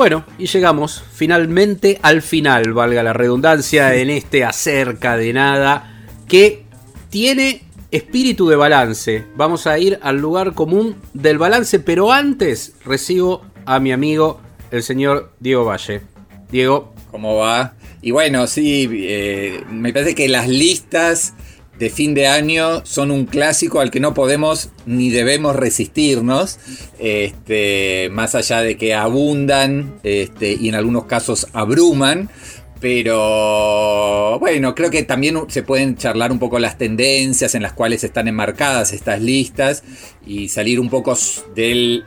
Bueno, y llegamos finalmente al final, valga la redundancia, en este Acerca de Nada, que tiene espíritu de balance. Vamos a ir al lugar común del balance, pero antes recibo a mi amigo, el señor Diego Valle. Diego, ¿Cómo va? Y bueno, sí, eh, me parece que las listas de fin de año son un clásico al que no podemos ni debemos resistirnos, este, más allá de que abundan este, y en algunos casos abruman. Pero bueno, creo que también se pueden charlar un poco las tendencias en las cuales están enmarcadas estas listas y salir un poco del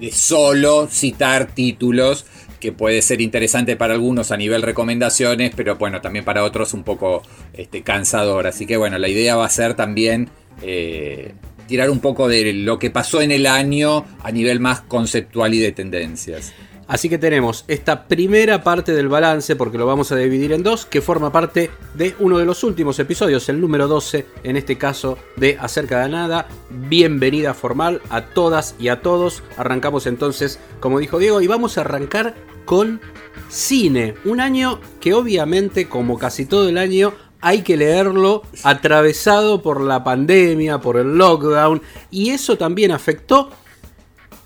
de solo citar títulos que puede ser interesante para algunos a nivel recomendaciones, pero bueno, también para otros un poco este, cansador. Así que bueno, la idea va a ser también eh, tirar un poco de lo que pasó en el año a nivel más conceptual y de tendencias. Así que tenemos esta primera parte del balance, porque lo vamos a dividir en dos, que forma parte de uno de los últimos episodios, el número 12, en este caso de Acerca de Nada. Bienvenida formal a todas y a todos. Arrancamos entonces, como dijo Diego, y vamos a arrancar con cine. Un año que obviamente, como casi todo el año, hay que leerlo atravesado por la pandemia, por el lockdown, y eso también afectó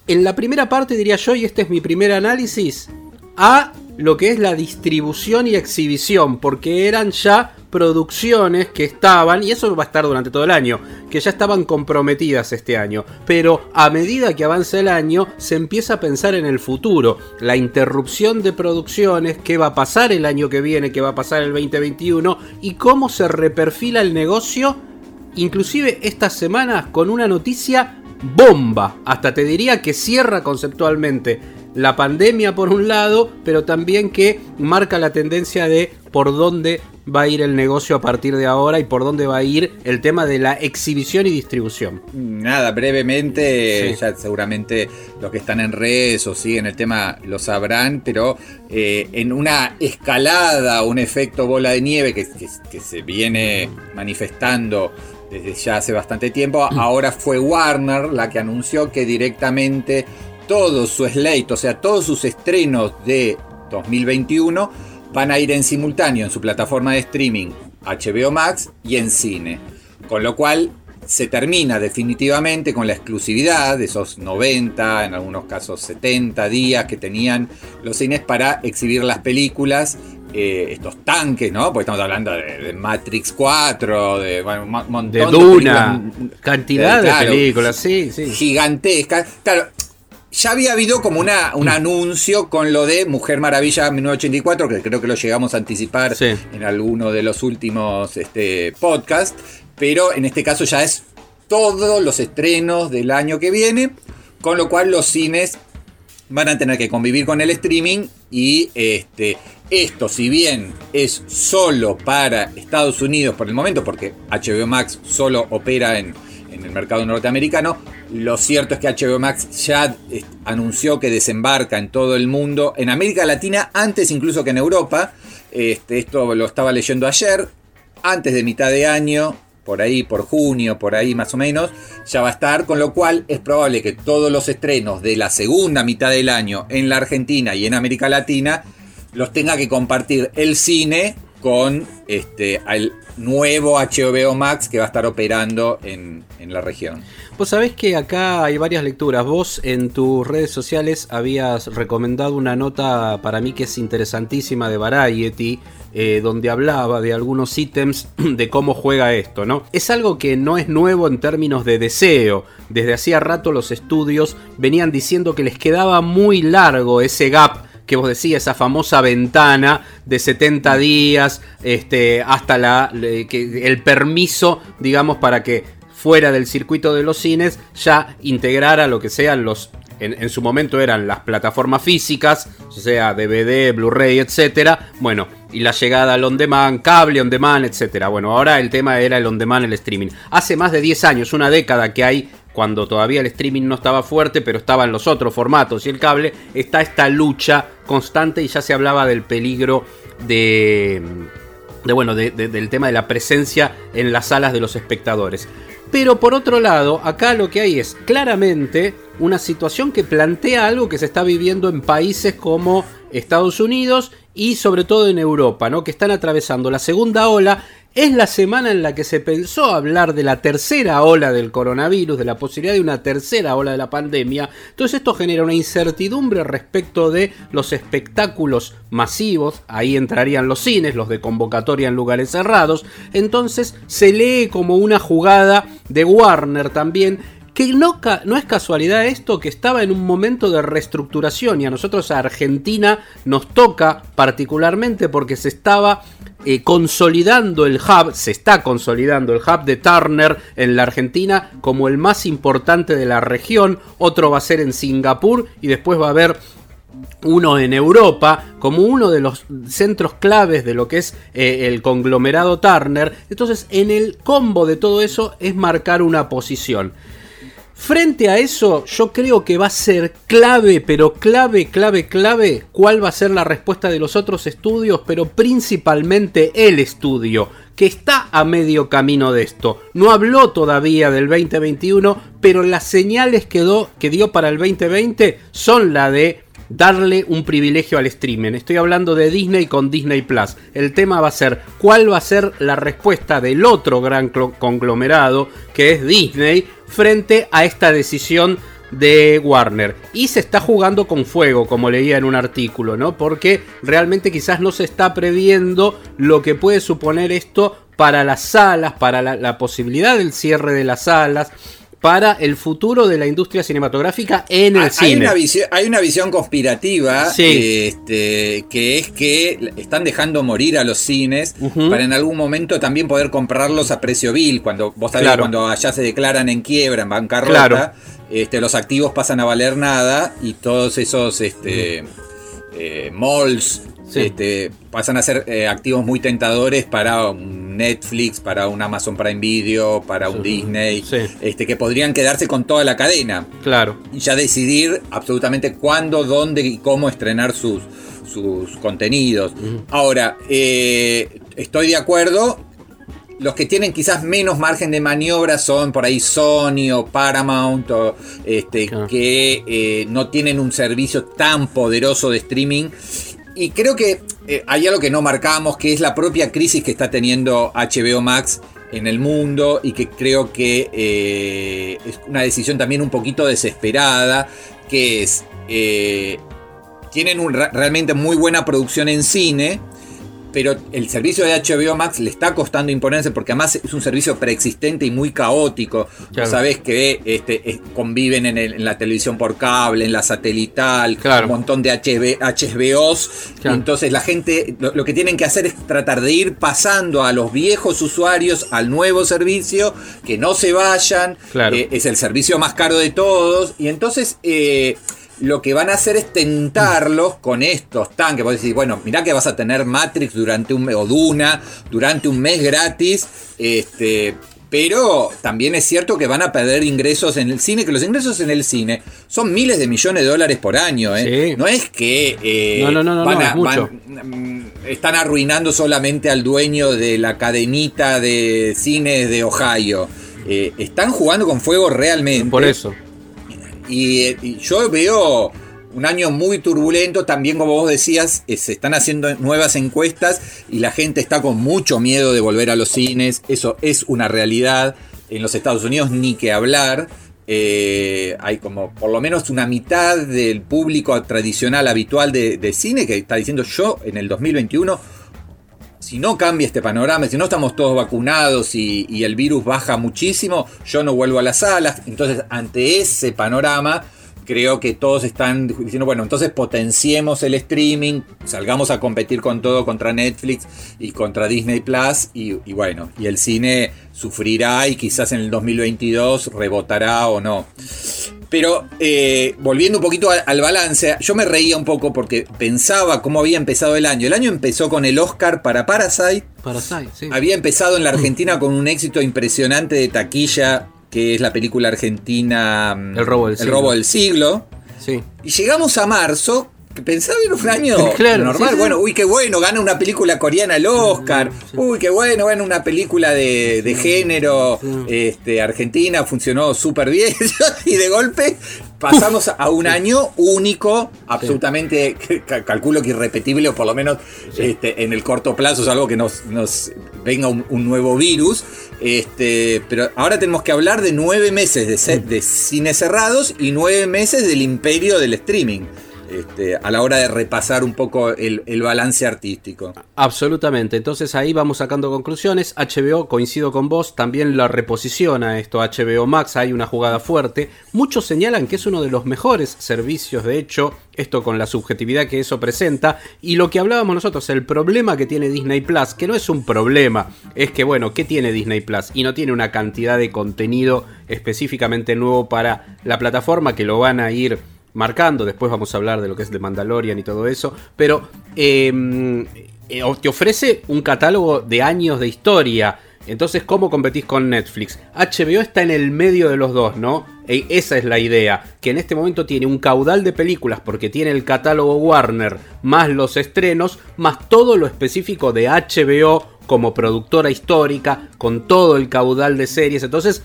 en la primera parte diría yo, y este es mi primer análisis, a lo que es la distribución y exhibición, porque eran ya producciones que estaban, y eso va a estar durante todo el año, que ya estaban comprometidas este año, pero a medida que avanza el año se empieza a pensar en el futuro, la interrupción de producciones, qué va a pasar el año que viene, qué va a pasar el 2021 y cómo se reperfila el negocio, inclusive estas semanas con una noticia bomba. Hasta te diría que cierra conceptualmente la pandemia por un lado, pero también que marca la tendencia de por dónde va a ir el negocio a partir de ahora y por dónde va a ir el tema de la exhibición y distribución. Nada, brevemente, sí. ya seguramente los que están en redes o siguen el tema lo sabrán, pero eh, en una escalada, un efecto bola de nieve que, que, que se viene manifestando desde ya hace bastante tiempo. Ahora fue Warner la que anunció que directamente todo su slate, o sea, todos sus estrenos de 2021 van a ir en simultáneo en su plataforma de streaming HBO Max y en cine. Con lo cual se termina definitivamente con la exclusividad de esos 90, en algunos casos 70 días que tenían los cines para exhibir las películas eh, estos tanques, ¿no? Porque estamos hablando de, de Matrix 4, de bueno, un montón de Duna, de cantidad de, claro, películas, sí, sí. Gigantescas. Claro, ya había habido como una, un anuncio con lo de Mujer Maravilla 1984, que creo que lo llegamos a anticipar sí. en alguno de los últimos este, podcasts, pero en este caso ya es todos los estrenos del año que viene, con lo cual los cines van a tener que convivir con el streaming y este, esto, si bien es solo para Estados Unidos por el momento, porque HBO Max solo opera en, en el mercado norteamericano, lo cierto es que HBO Max ya anunció que desembarca en todo el mundo, en América Latina, antes incluso que en Europa. Este, esto lo estaba leyendo ayer, antes de mitad de año, por ahí, por junio, por ahí más o menos, ya va a estar, con lo cual es probable que todos los estrenos de la segunda mitad del año en la Argentina y en América Latina los tenga que compartir el cine con este, el nuevo HBO Max que va a estar operando en, en la región. Vos sabés que acá hay varias lecturas. Vos en tus redes sociales habías recomendado una nota para mí que es interesantísima de Variety, eh, donde hablaba de algunos ítems de cómo juega esto, ¿no? Es algo que no es nuevo en términos de deseo. Desde hacía rato los estudios venían diciendo que les quedaba muy largo ese gap que vos decías, esa famosa ventana de 70 días este, hasta la, el permiso, digamos, para que fuera del circuito de los cines ya integrara lo que sean los en, su momento eran las plataformas físicas, o sea, DVD, Blu-ray, etcétera. Bueno, y la llegada al on demand, cable on demand, etcétera. Bueno, ahora el tema era el on demand, el streaming. Hace más de 10 años, una década que hay cuando todavía el streaming no estaba fuerte, pero estaban los otros formatos y el cable, está esta lucha constante y ya se hablaba del peligro de, de bueno, del tema de la presencia en las salas de los espectadores. Pero por otro lado, acá lo que hay es claramente una situación que plantea algo que se está viviendo en países como Estados Unidos y sobre todo en Europa, ¿no? que están atravesando la segunda ola es la semana en la que se pensó hablar de la tercera ola del coronavirus, de la posibilidad de una tercera ola de la pandemia. Entonces esto genera una incertidumbre respecto de los espectáculos masivos. Ahí entrarían los cines, los de convocatoria en lugares cerrados. Entonces se lee como una jugada de Warner también que no, no, es casualidad esto que estaba en un momento de reestructuración y a nosotros a Argentina nos toca particularmente porque se estaba eh, consolidando el hub, se está consolidando el hub de Turner en la Argentina como el más importante de la región, otro va a ser en Singapur y después va a haber uno en Europa como uno de los centros claves de lo que es eh, el conglomerado Turner. Entonces en el combo de todo eso es marcar una posición. Frente a eso, yo creo que va a ser clave, pero clave, clave, clave, cuál va a ser la respuesta de los otros estudios, pero principalmente el estudio, que está a medio camino de esto. No habló todavía del 2021, pero las señales que, que dio para el 2020 son la de darle un privilegio al streaming. Estoy hablando de Disney con Disney Plus. El tema va a ser cuál va a ser la respuesta del otro gran conglomerado que es Disney frente a esta decisión de Warner. Y se está jugando con fuego, como leía en un artículo, ¿no? Porque realmente quizás no se está previendo lo que puede suponer esto para las salas, para la, la posibilidad del cierre de las salas para el futuro de la industria cinematográfica en el hay cine. Una visión, hay una visión conspirativa este, que es que están dejando morir a los cines para en algún momento también poder comprarlos a precio vil. Cuando vos sabés, cuando allá se declaran en quiebra, en bancarrota, este, los activos pasan a valer nada y todos esos este, eh, malls este, pasan a ser eh, activos muy tentadores para un Netflix, para un Amazon Prime Video, para un Disney, este, que podrían quedarse con toda la cadena. Claro. Y ya decidir absolutamente cuándo, dónde y cómo estrenar sus, sus contenidos. Ahora, eh, estoy de acuerdo. Los que tienen quizás menos margen de maniobra son por ahí Sony o Paramount, o, este, que eh, no tienen un servicio tan poderoso de streaming. Y creo que eh, hay algo que no marcamos, que es la propia crisis que está teniendo HBO Max en el mundo y que creo que eh, es una decisión también un poquito desesperada, que es, tienen realmente muy buena producción en cine, pero el servicio de HBO Max le está costando imponerse porque además es un servicio preexistente y muy caótico. Sabes que este, conviven en, la televisión por cable, en la satelital, un montón de HB, HBOs. Entonces la gente lo, que tienen que hacer es tratar de ir pasando a los viejos usuarios al nuevo servicio, que no se vayan. Eh, es el servicio más caro de todos. Y entonces... Eh, lo que van a hacer es tentarlos con estos tanques. Vos decís, bueno, mirá que vas a tener Matrix durante un mes, o Duna durante un mes gratis. Este, pero también es cierto que van a perder ingresos en el cine, que los ingresos en el cine son miles de millones de dólares por año. ¿eh? No es que eh, no, no, no, están arruinando solamente al dueño de la cadenita de cines de Ohio. Eh, están jugando con fuego realmente. Por eso. Y, yo veo un año muy turbulento, también como vos decías, eh, se están haciendo nuevas encuestas y la gente está con mucho miedo de volver a los cines, eso es una realidad. En los Estados Unidos ni que hablar. Eh, hay como por lo menos una mitad del público tradicional habitual de, cine que está diciendo yo en el 2021 si no cambia este panorama, si no estamos todos vacunados y, el virus baja muchísimo, yo no vuelvo a las salas. Entonces, ante ese panorama, creo que todos están diciendo, bueno, entonces potenciemos el streaming, salgamos a competir con todo contra Netflix y contra Disney Plus y, bueno, y el cine sufrirá y quizás en el 2022 rebotará o no. Pero eh, volviendo un poquito al, balance, yo me reía un poco porque pensaba cómo había empezado el año. El año empezó con el Oscar para Parasite. Parasite, sí. Había empezado en la Argentina con un éxito impresionante de taquilla, que es la película argentina mm, El robo del, el robo del siglo. Sí. Y llegamos a marzo pensaba en un año normal. Bueno, uy, qué bueno, gana una película coreana el Oscar. Uy, qué bueno, gana una película de, género este, argentina, funcionó súper bien. y de golpe pasamos a un año único, absolutamente, calculo que irrepetible, o por lo menos este, en el corto plazo, es algo que nos, venga un, nuevo virus. Este, pero ahora tenemos que hablar de nueve meses de, de cine cerrados y nueve meses del imperio del streaming. Este, a la hora de repasar un poco el, balance artístico. Absolutamente, entonces ahí vamos sacando conclusiones. HBO, coincido con vos, también la reposiciona esto HBO Max, hay una jugada fuerte. Muchos señalan que es uno de los mejores servicios, de hecho, esto con la subjetividad que eso presenta. Y lo que hablábamos nosotros, el problema que tiene Disney Plus, que no es un problema, es que bueno, ¿qué tiene Disney Plus? Y no tiene una cantidad de contenido específicamente nuevo para la plataforma que lo van a ir marcando. Después vamos a hablar de lo que es de Mandalorian y todo eso. Pero em, eh, te ofrece un catálogo de años de historia. Entonces, ¿cómo competís con Netflix? HBO está en el medio de los dos, ¿no? E esa es la idea, que en este momento tiene un caudal de películas porque tiene el catálogo Warner, más los estrenos, más todo lo específico de HBO como productora histórica, con todo el caudal de series. Entonces,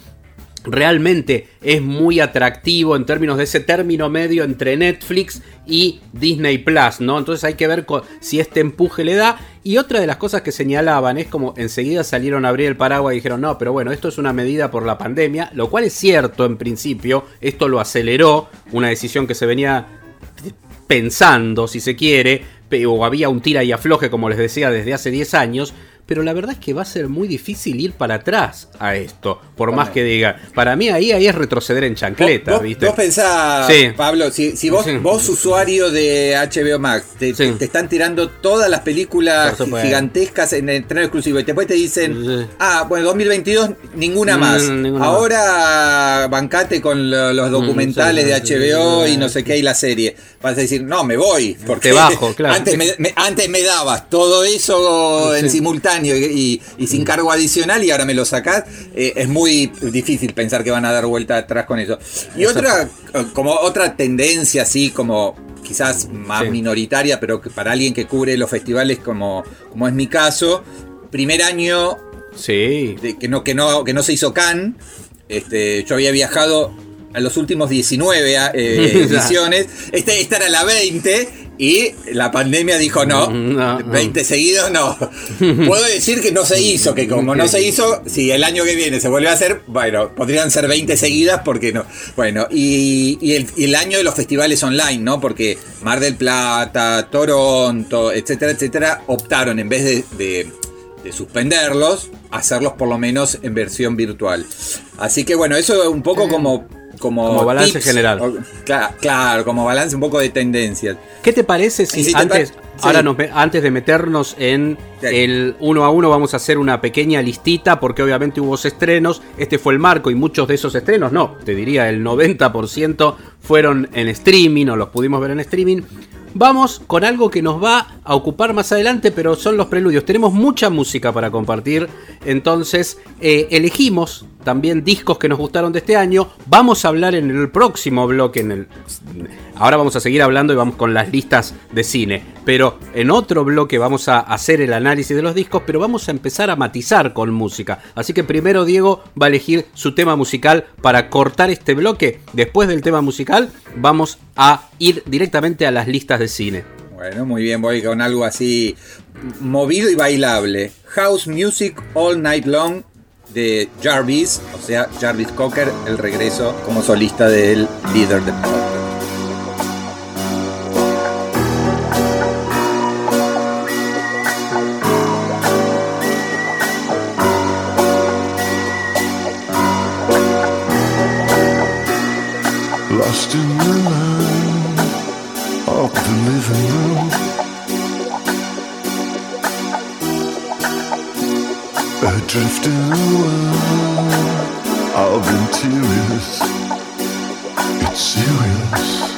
realmente es muy atractivo en términos de ese término medio entre Netflix y Disney Plus, ¿no? Entonces hay que ver si este empuje le da. Y otra de las cosas que señalaban es como enseguida salieron a abrir el paraguas y dijeron, no, pero bueno, esto es una medida por la pandemia, lo cual es cierto en principio, esto lo aceleró, una decisión que se venía pensando, si se quiere, o había un tira y afloje, como les decía, desde hace 10 años, pero la verdad es que va a ser muy difícil ir para atrás a esto, por más que diga. Para mí ahí, ahí es retroceder en chancleta, ¿Vos, ¿viste? Vos pensás, Pablo, si, vos, vos usuario de HBO Max, te, están tirando todas las películas gigantescas en el tren exclusivo y después te dicen, ah, bueno, 2022 ninguna mm, más. Ahora bancate con los mm, documentales de HBO y no sé qué y la serie. Vas a decir, no, me voy. Porque bajo, claro. Antes me, antes me dabas todo eso en simultáneo y, sin cargo adicional y ahora me lo sacás, eh, es muy difícil pensar que van a dar vuelta atrás con eso. Y otra, eh, como otra tendencia así como quizás más minoritaria, pero que para alguien que cubre los festivales como, como es mi caso, primer año sí. de, que, no, que, no, que no se hizo Cannes, este, yo había viajado a los últimos 19 eh, ediciones, este, esta era la 20 y la pandemia dijo no, 20 seguidos no. Puedo decir que no se hizo, que como no se hizo, si el año que viene se vuelve a hacer, bueno, podrían ser 20 seguidas porque no. Bueno, y, el, año de los festivales online, ¿no? Porque Mar del Plata, Toronto, etcétera, etcétera, optaron en vez de, suspenderlos, hacerlos por lo menos en versión virtual. Así que bueno, eso es un poco como como, balance general. claro, como balance un poco de tendencias. ¿Qué te parece si, antes, ahora antes de meternos en el uno a uno vamos a hacer una pequeña listita porque obviamente hubo estrenos, este fue el marco y muchos de esos estrenos, no, te diría el 90% fueron en streaming o los pudimos ver en streaming. Vamos con algo que nos va a ocupar más adelante, pero son los preludios. Tenemos mucha música para compartir, entonces eh, elegimos también discos que nos gustaron de este año. Vamos a hablar en el próximo bloque, en el... ahora vamos a seguir hablando y vamos con las listas de cine, pero en otro bloque vamos a hacer el análisis de los discos, pero vamos a empezar a matizar con música. Así que primero Diego va a elegir su tema musical para cortar este bloque. Después del tema musical vamos a ir directamente a las listas de cine. Bueno, muy bien, voy con algo así movido y bailable. House Music All Night Long de Jarvis, o sea, Jarvis Cocker, el regreso como solista del líder de living room Adrift in a world of interiors get serious.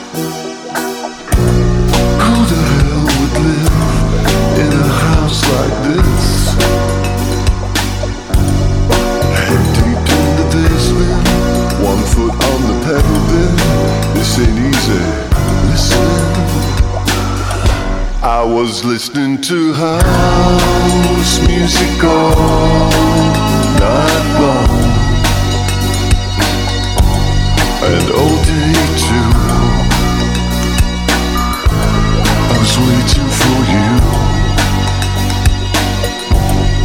I was listening to house music all night long and all day too. I was waiting for you.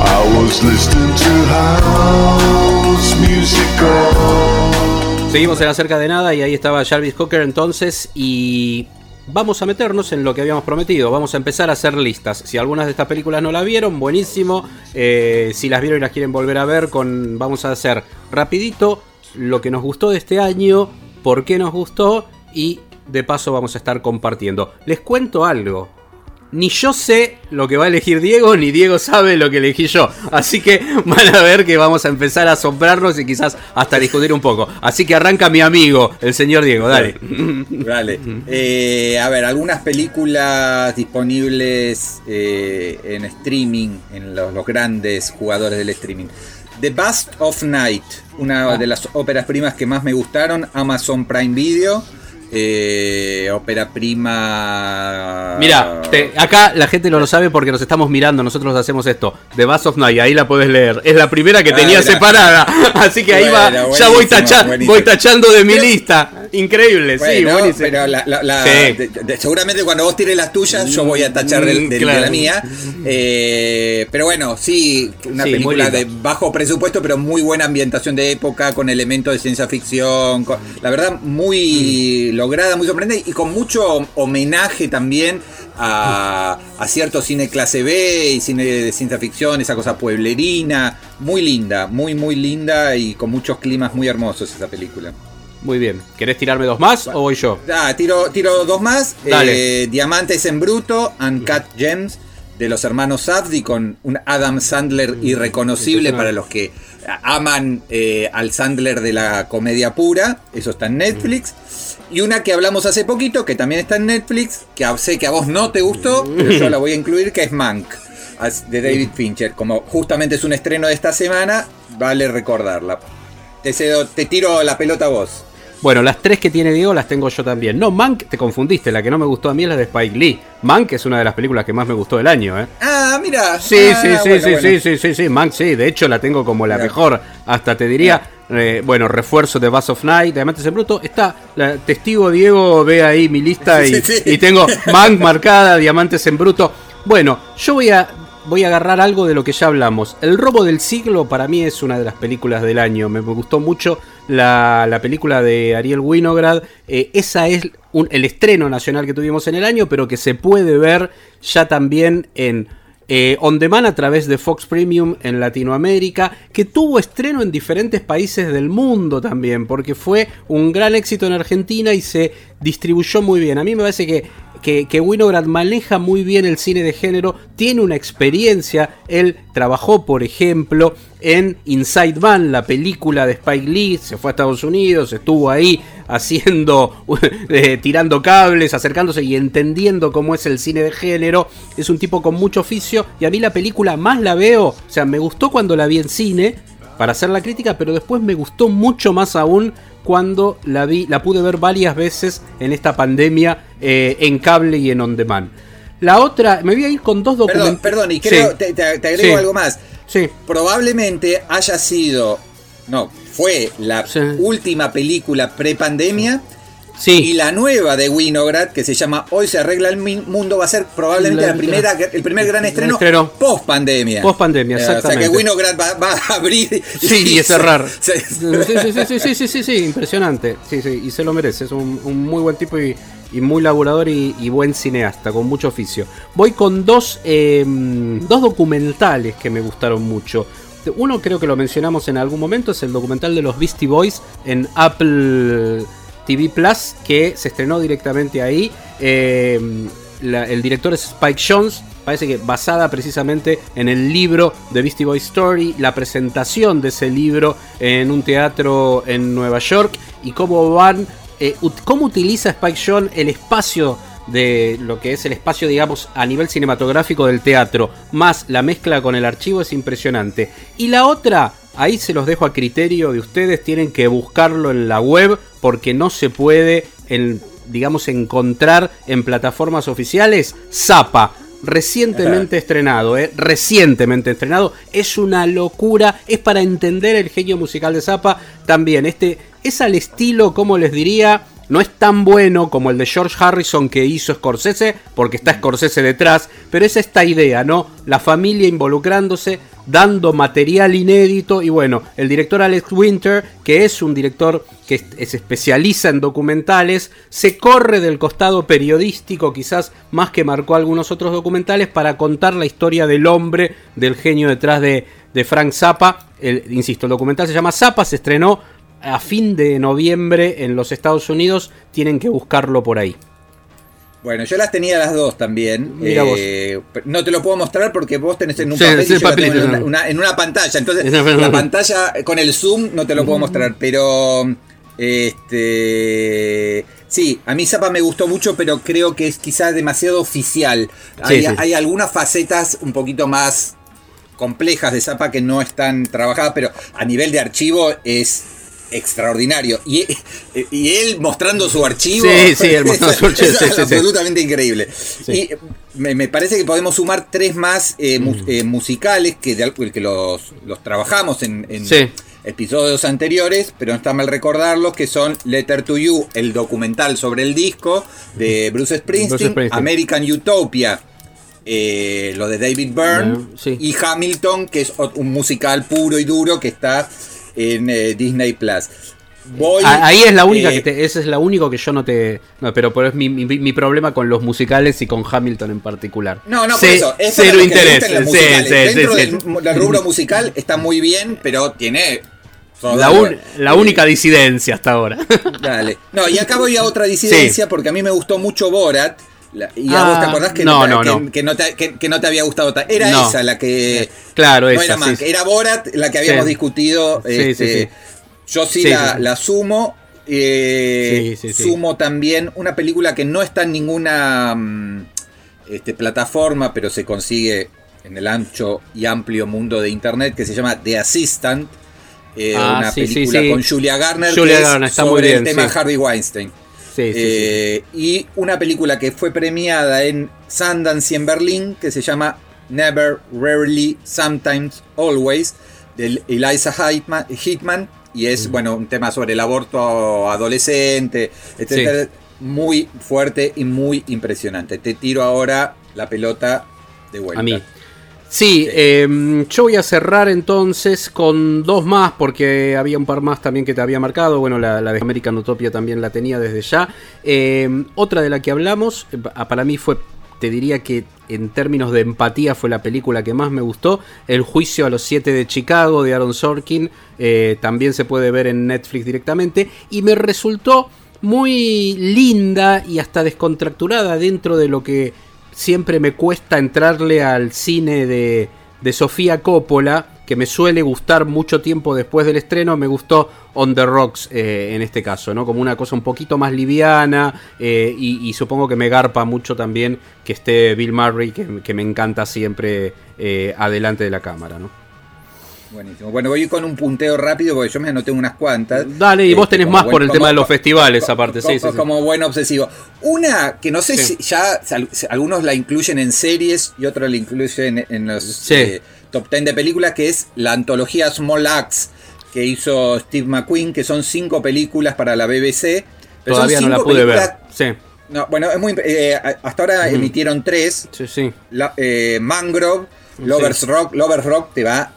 I was listening to house music all. Seguimos en acerca de nada y ahí estaba Jarvis Cocker entonces y vamos a meternos en lo que habíamos prometido. Vamos a empezar a hacer listas. Si algunas de estas películas no la vieron, buenísimo. Eh, si las vieron y las quieren volver a ver, con, vamos a hacer rapidito lo que nos gustó de este año, por qué nos gustó y de paso vamos a estar compartiendo. Les cuento algo. Ni yo sé lo que va a elegir Diego, ni Diego sabe lo que elegí yo. Así que van a ver que vamos a empezar a asombrarnos y quizás hasta discutir un poco. Así que arranca mi amigo, el señor Diego, dale. Dale. Eh, a ver, algunas películas disponibles eh, en streaming, en los, los grandes jugadores del streaming. The Bust of Night, una de las óperas primas que más me gustaron, Amazon Prime Video. Eh, ópera prima. Mira, te- acá la gente no lo sabe porque nos estamos mirando, nosotros hacemos esto. The Bass of Night, ahí la podés leer. Es la primera que Ah, tenía separada. Así que ahí va, ya voy, tacha- voy tachando de mi lista. Increíble, sí, buenísimo. pero la- la- la- Sí. de- de- seguramente cuando vos tires las tuyas, yo voy a tachar del- del- de, Claro. la mía. Eh, pero bueno, sí, una Sí, muy película de bajo presupuesto, pero muy buena ambientación de época, con elementos de ciencia ficción. con- la verdad, Mm. Lograda, muy sorprendente y con mucho homenaje también a, a cierto cine clase B y cine de ciencia ficción, esa cosa pueblerina. Muy linda, muy, muy linda y con muchos climas muy hermosos esa película. Muy bien. ¿Querés tirarme dos más o voy yo? Ah, tiro, tiro dos más. Dale. Eh, Diamantes en Bruto, Uncut Gems, de los hermanos Safdie, con un Adam Sandler irreconocible impresionante. para los que aman eh, al Sandler de la comedia pura. Eso está en Netflix. Y una que hablamos hace poquito, que también está en Netflix, que sé que a vos no te gustó, pero yo la voy a incluir, que es Mank, de David Fincher. Como justamente es un estreno de esta semana, vale recordarla. Te, cedo- te tiro la pelota a vos. Bueno, las tres que tiene Diego las tengo yo también. No, Mank, te confundiste. La que no me gustó a mí es la de Spike Lee. Mank es una de las películas que más me gustó del año, ¿eh? Ah, mira. Sí, Ah, sí, sí, bueno, sí, bueno. sí, sí, sí, sí, Mank, sí. De hecho, la tengo como la mejor. Hasta te diría, eh, bueno, refuerzo de Bass of Night, Diamantes en Bruto. Está, la, testigo Diego, ve ahí mi lista y, Sí, sí. y tengo Mank marcada, Diamantes en Bruto. Bueno, yo voy a, voy a agarrar algo de lo que ya hablamos. El robo del siglo para mí es una de las películas del año. Me gustó mucho la, la película de Ariel Winograd. Eh, esa es un- el estreno nacional que tuvimos en el año, pero que se puede ver ya también en eh, on demand a través de Fox Premium en Latinoamérica, que tuvo estreno en diferentes países del mundo también, porque fue un gran éxito en Argentina y se distribuyó muy bien. A mí me parece que, que, que Winograd maneja muy bien el cine de género, tiene una experiencia, él trabajó, por ejemplo, en Inside Man, la película de Spike Lee, se fue a Estados Unidos, estuvo ahí haciendo, eh, tirando cables, acercándose y entendiendo cómo es el cine de género. Es un tipo con mucho oficio y a mí la película más la veo, o sea, me gustó cuando la vi en cine para hacer la crítica, pero después me gustó mucho más aún cuando la vi, la pude ver varias veces en esta pandemia eh, en cable y en on demand. La otra, me voy a ir con dos Perdón, documentos. perdón, y creo, te, te- te agrego Sí. algo más. Sí. Probablemente haya sido, no, fue la última película pre-pandemia. Sí. Y la nueva de Winograd, que se llama Hoy se arregla el mundo, va a ser probablemente La- la, primera, el primer gran estreno, estreno. post pandemia. Post-pandemia, O sea exactamente. que Winograd va, va a abrir Sí, y cerrar. se- Sí, sí, sí, sí, sí, sí, sí, sí, impresionante. Sí, sí, y se lo merece. Es un, un muy buen tipo y, y muy laburador y, y buen cineasta, con mucho oficio. Voy con dos, eh, dos documentales que me gustaron mucho. Uno creo que lo mencionamos en algún momento, es el documental de los Beastie Boys en Apple TV Plus, que se estrenó directamente ahí. Eh, el director es Spike Jones, parece que basada precisamente en el libro de Beastie Boy Story, la presentación de ese libro en un teatro en Nueva York y cómo van eh, cómo utiliza Spike Jonze el espacio de lo que es el espacio, digamos, a nivel cinematográfico del teatro, más la mezcla con el archivo es impresionante. Y la otra, ahí se los dejo a criterio de ustedes, tienen que buscarlo en la web porque no se puede, en, digamos, encontrar en plataformas oficiales. Zapa, recientemente estrenado, ¿eh? recientemente estrenado, es una locura, es para entender el genio musical de Zappa también, este es al estilo, como les diría, no es tan bueno como el de George Harrison que hizo Scorsese, porque está Scorsese detrás, pero es esta idea, ¿no? La familia involucrándose, dando material inédito y bueno, el director Alex Winter, que es un director que se especializa en documentales, se corre del costado periodístico, quizás más que marcó algunos otros documentales, para contar la historia del hombre, del genio detrás de, de Frank Zappa. El, insisto, el documental se llama Zappa, se estrenó a fin de noviembre en los Estados Unidos, tienen que buscarlo por ahí. Bueno, yo las tenía las dos también. Mira Eh, No te lo puedo mostrar porque vos tenés en un Sí, papel sí, y yo papelito, en, una, en una pantalla. Entonces, la pantalla con el zoom no te lo puedo mostrar. Pero, este... Sí, a mí Zapa me gustó mucho, pero creo que es quizás demasiado oficial. Hay, sí. hay algunas facetas un poquito más complejas de Zapa que no están trabajadas, pero a nivel de archivo es extraordinario. Y, y él mostrando su archivo. Sí, sí, él mostrando su archivo, es sí, sí, sí. absolutamente increíble. Y me, me parece que podemos sumar tres más eh, mu- eh, musicales que, de que los, los trabajamos en, episodios anteriores, pero no está mal recordarlos, que son Letter to You, el documental sobre el disco de Bruce Springsteen, Bruce Springsteen. American Utopia, eh, lo de David Byrne, y Hamilton, que es un musical puro y duro que está en eh, Disney Plus. Voy, Ah, Ahí es la única eh, que te, ese es la único que yo no te. No, pero, pero es mi, mi- mi problema con los musicales y con Hamilton en particular. No, no, por eso. Es cero interés. Sí, sí, Dentro sí, del, rubro musical está muy bien, pero tiene. La, un- la única disidencia hasta ahora. Dale. No, y acá voy a otra disidencia porque a mí me gustó mucho Borat. La- y a Ah, vos te acordás que no, te, no, que, no. que no te, que- que no te había gustado. ta- Era No. esa la que. Claro, esa, era sí. Era Borat la que habíamos Sí. discutido. Sí, este, sí, sí. Yo sí, la, la sumo. eh, Sí, sí, sí. Sumo también una película que no está en ninguna mm, este, plataforma, pero se consigue en el ancho y amplio mundo de internet, que se llama The Assistant. eh, Ah, una película con Julia Garner, Julia que es Garner, está sobre muy bien, el tema. Harvey Weinstein. Sí, sí, sí. Eh, Y una película que fue premiada en Sundance y en Berlín, que se llama Never, Rarely, Sometimes, Always, de Eliza Hitman, Hitman, y es, Mm. bueno, un tema sobre el aborto adolescente, etcétera, muy fuerte y muy impresionante. Te tiro ahora la pelota de vuelta. A mí. Sí, eh, yo voy a cerrar entonces con dos más, porque había un par más también que te había marcado. Bueno, la, de American Utopia también la tenía desde ya. Eh, otra de la que hablamos, eh, pa- para mí fue, te diría que en términos de empatía fue la película que más me gustó. El juicio a los siete de Chicago de Aaron Sorkin. eh, también se puede ver en Netflix directamente. Y me resultó muy linda y hasta descontracturada dentro de lo que siempre me cuesta entrarle al cine de, de Sofía Coppola, que me suele gustar mucho tiempo después del estreno, me gustó On the Rocks eh, en este caso, ¿no? Como una cosa un poquito más liviana eh, y, supongo que me garpa mucho también que esté Bill Murray, que, que me encanta siempre eh, adelante de la cámara, ¿no? Buenísimo. Bueno, voy con un punteo rápido porque yo me anoté unas cuantas. Dale, y vos Este, tenés más buen- por el como- tema de los festivales, como- aparte, sí, como, sí, sí. como buen obsesivo. Una que no sé Sí. si ya algunos la incluyen en series y otros la incluyen en los Sí. eh, top 10 de películas, que es la antología Small Axe que hizo Steve McQueen, que son cinco películas para la BBC. pero Todavía no la pude ver. Sí, No, bueno, es muy, eh, hasta ahora emitieron tres. sí, sí. La- eh, Mangrove, Lovers Rock, Lovers Rock te va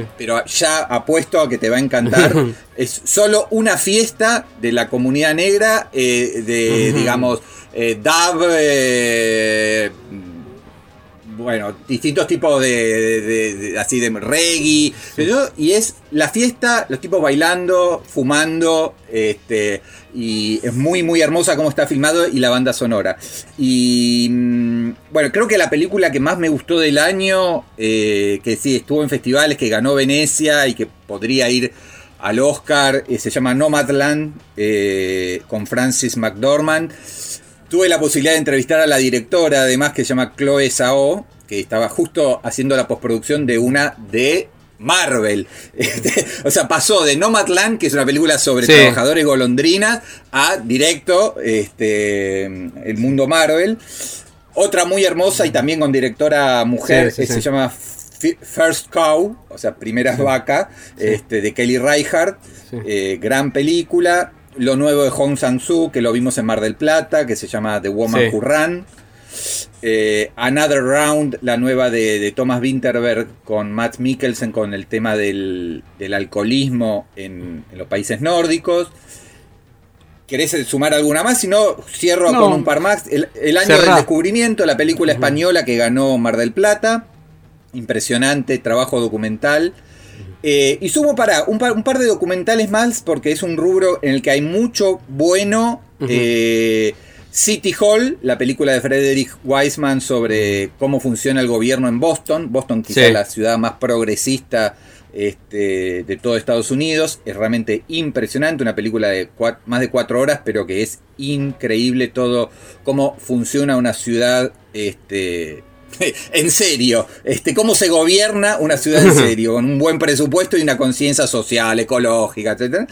sí. pero ya apuesto a que te va a encantar. es solo una fiesta de la comunidad negra, eh, de, digamos, eh, dub, eh, bueno, distintos tipos de, de- de- de- así de reggae, y es la fiesta, los tipos bailando, fumando, este, y es muy, muy hermosa como está filmado y la banda sonora. Y mm, bueno, creo que la película que más me gustó del año, eh, que sí estuvo en festivales, que ganó Venecia y que podría ir al Oscar, eh, se llama Nomadland, eh, con Francis McDormand. Tuve la posibilidad de entrevistar a la directora, además, que se llama Chloe Sao, que estaba justo haciendo la postproducción de una de Marvel. Este, o sea, pasó de Nomadland, que es una película sobre Sí. trabajadores golondrinas, a directo este, el mundo Marvel. Otra muy hermosa y también con directora mujer, Sí, sí, eh, se llama Fi- First Cow, o sea, Primeras Vaca, este, de Kelly Reichardt. Eh, gran película. Lo nuevo de Hong Sang-soo, que lo vimos en Mar del Plata, que se llama The Woman. Who Ran. Eh, Another Round, la nueva de, de Thomas Winterberg con Matt Mikkelsen con el tema del, del alcoholismo en, en los países nórdicos. ¿Querés sumar alguna más? Si no, cierro No. con un par más. El, el año Cerrá. del descubrimiento, la película española que ganó Mar del Plata. Impresionante trabajo documental. Eh, y sumo para un par, un par de documentales más porque es un rubro en el que hay mucho bueno. Eh, City Hall, la película de Frederick Wiseman sobre cómo funciona el gobierno en Boston. Boston quizá Sí. la ciudad más progresista este, de todo Estados Unidos. Es realmente impresionante, una película de más de cuatro horas, pero que es increíble todo cómo funciona una ciudad este, en serio, este, cómo se gobierna una ciudad en serio, con un buen presupuesto y una conciencia social, ecológica, etc.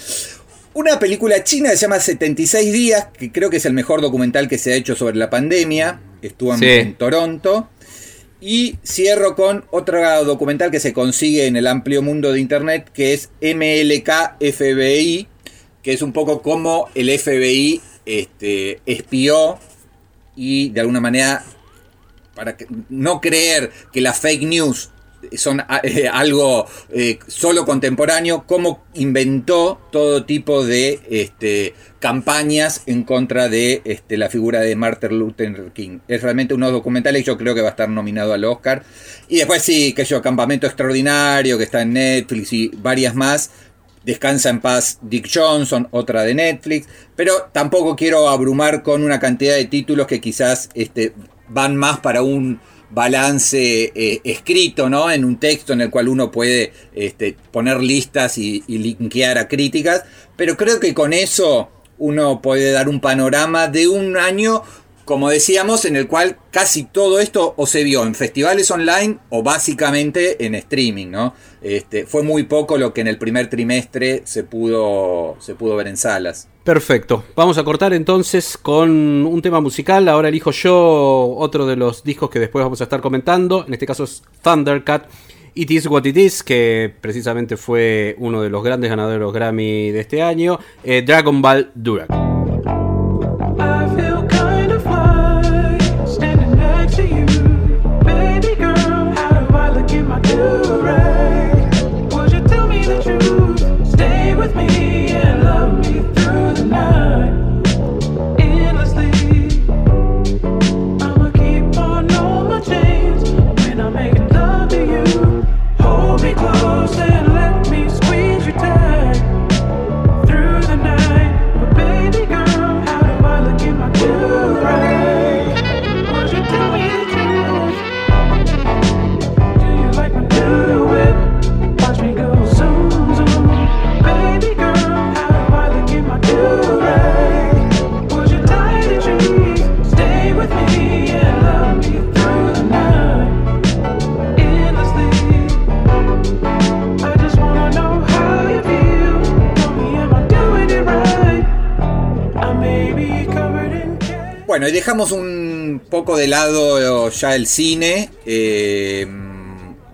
Una película china que se llama 76 días, que creo que es el mejor documental que se ha hecho sobre la pandemia. Estuvo en, Sí. en Toronto. Y cierro con otro documental que se consigue en el amplio mundo de internet, que es MLK FBI, que es un poco como el FBI este, espió y de alguna manera, para que- no creer que las fake news son a- eh, algo eh, solo contemporáneo, cómo inventó todo tipo de este, campañas en contra de este, la figura de Martin Luther King. Es realmente unos documentales, yo creo que va a estar nominado al Oscar. Y después sí, que yo, Campamento Extraordinario, que está en Netflix y varias más. Descansa en paz Dick Johnson, otra de Netflix. Pero tampoco quiero abrumar con una cantidad de títulos que quizás este, van más para un balance eh, escrito, ¿no? En un texto en el cual uno puede este, poner listas y, y linkear a críticas. Pero creo que con eso uno puede dar un panorama de un año, como decíamos, en el cual casi todo esto o se vio en festivales online o básicamente en streaming, ¿no? Este, fue muy poco lo que en el primer trimestre se pudo, se pudo ver en salas. Perfecto. Vamos a cortar entonces con un tema musical. Ahora elijo yo otro de los discos que después vamos a estar comentando. En este caso es Thundercat. It Is What It Is, que precisamente fue uno de los grandes ganadores Grammy de este año. eh, Dragon Ball Durak. Y dejamos un poco de lado ya el cine, eh,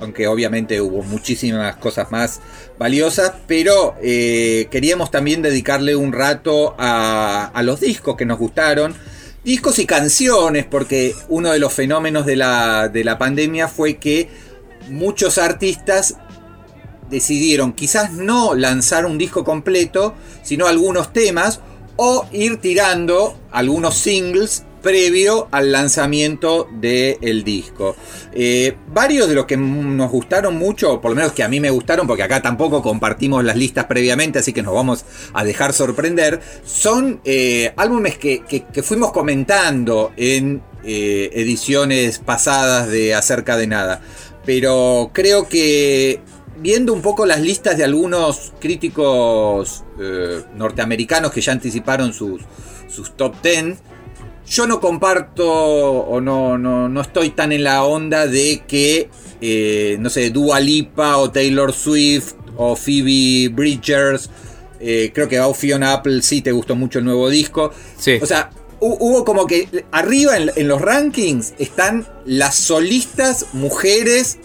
aunque obviamente hubo muchísimas cosas más valiosas, pero eh, queríamos también dedicarle un rato a, a los discos que nos gustaron. Discos y canciones, porque uno de los fenómenos de la, de la pandemia fue que muchos artistas decidieron quizás no lanzar un disco completo, sino algunos temas, o ir tirando algunos singles previo al lanzamiento del disco. Eh, varios de los que nos gustaron mucho, por lo menos que a mí me gustaron, porque acá tampoco compartimos las listas previamente, así que nos vamos a dejar sorprender, son eh, álbumes que, que- que fuimos comentando en eh, ediciones pasadas de Acerca de Nada. Pero creo que viendo un poco las listas de algunos críticos eh, norteamericanos que ya anticiparon sus, sus top 10, yo no comparto o no, no, no estoy tan en la onda de que, eh, no sé, Dua Lipa o Taylor Swift o Phoebe Bridgers, eh, creo que a Fiona Apple sí te gustó mucho el nuevo disco. Sí. O sea, hu- hubo como que arriba en, en los rankings están las solistas mujeres,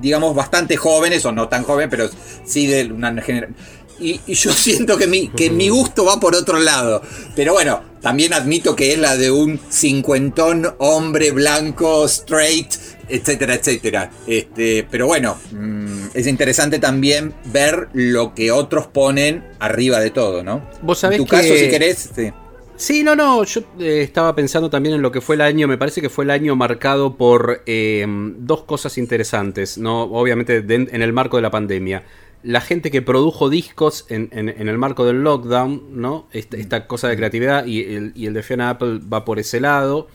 digamos, bastante jóvenes, o no tan jóvenes, pero sí de una generación. Y, y yo siento que mi, que mi gusto va por otro lado. Pero bueno, también admito que es la de un cincuentón hombre blanco, straight, etcétera, etcétera. Este, pero bueno, mm, es interesante también ver lo que otros ponen arriba de todo, ¿no? Vos sabés en tu que- caso, si querés, sí. Sí, no, no, yo eh, estaba pensando también en lo que fue el año, me parece que fue el año marcado por eh, dos cosas interesantes, ¿no? Obviamente de- en el marco de la pandemia. La gente que produjo discos en, en- en el marco del lockdown, ¿no? Esta, esta cosa de creatividad y el, y el de Fiona Apple va por ese lado.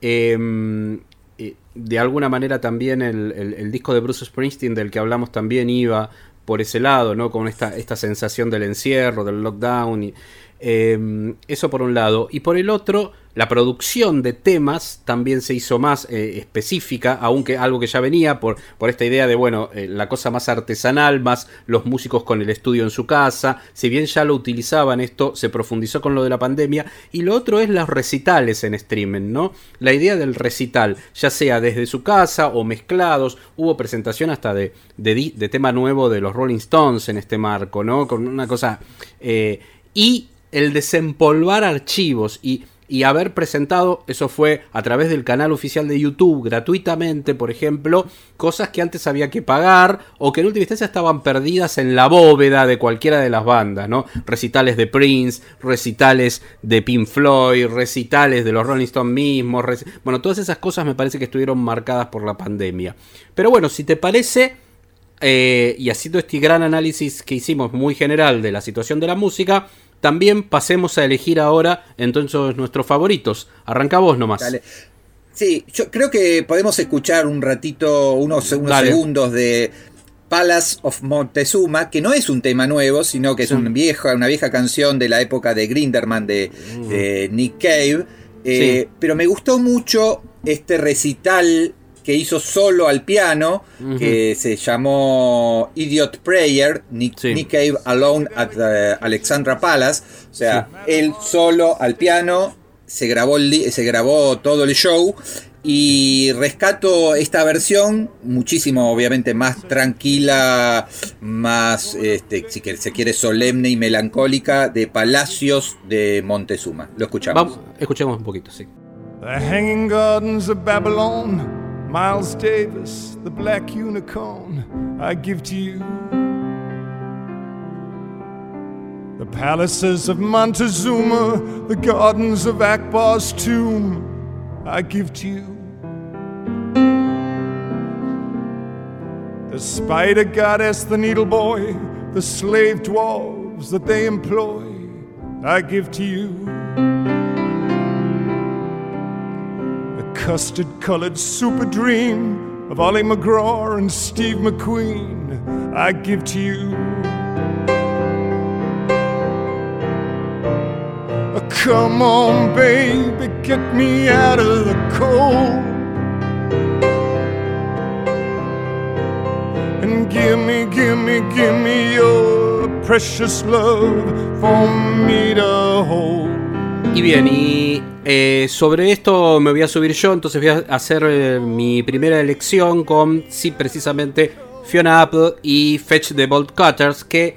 Eh, eh, de alguna manera también el, el- el disco de Bruce Springsteen del que hablamos también iba por ese lado, ¿no? Con esta, esta sensación del encierro, del lockdown. Y, eh, eso por un lado. Y por el otro, la producción de temas también se hizo más eh, específica, aunque algo que ya venía por, por esta idea de, bueno, eh, la cosa más artesanal, más los músicos con el estudio en su casa. Si bien ya lo utilizaban, esto se profundizó con lo de la pandemia. Y lo otro es los recitales en streaming, ¿no? La idea del recital, ya sea desde su casa o mezclados. Hubo presentación hasta de, de, de tema nuevo de los Rolling Stones en este marco, ¿no? Con una cosa... eh, y el desempolvar archivos y, y haber presentado, eso fue a través del canal oficial de YouTube gratuitamente, por ejemplo, cosas que antes había que pagar o que en última instancia estaban perdidas en la bóveda de cualquiera de las bandas, ¿no? Recitales de Prince, recitales de Pink Floyd, recitales de los Rolling Stones mismos, bueno, todas esas cosas me parece que estuvieron marcadas por la pandemia. Pero bueno, si te parece, eh, y haciendo este gran análisis que hicimos muy general de la situación de la música, también pasemos a elegir ahora entonces nuestros favoritos. Arranca vos nomás. Dale. Sí, yo creo que podemos escuchar un ratito, unos, segundos de Palace of Montezuma, que no es un tema nuevo, sino que es Sí. una, vieja, una vieja canción de la época de Grinderman de, de Nick Cave. Eh, Sí. Pero me gustó mucho este recital que hizo solo al piano, que se llamó Idiot Prayer, Nick, Sí. Nick Cave Alone at the Alexandra Palace. O sea, él solo al piano, se grabó, el se grabó todo el show. Y rescato esta versión, muchísimo obviamente más tranquila, más, este, si que- se quiere, solemne y melancólica, de Palacios de Montezuma. Lo escuchamos. Vamos, escuchemos un poquito, sí. The Hanging Gardens of Babylon, Miles Davis, the Black Unicorn, I give to you. The palaces of Montezuma, the gardens of Akbar's tomb, I give to you. The spider goddess, the needle boy, the slave dwarves that they employ, I give to you. Custard colored super dream of Ollie McGraw and Steve McQueen, I give to you. Come on, baby, get me out of the cold. And give me, give me, give me your precious love for me to hold. Y bien, y eh, sobre esto me voy a subir yo, entonces voy a hacer eh, mi primera elección con, sí, precisamente Fiona Apple y Fetch the Bolt Cutters, que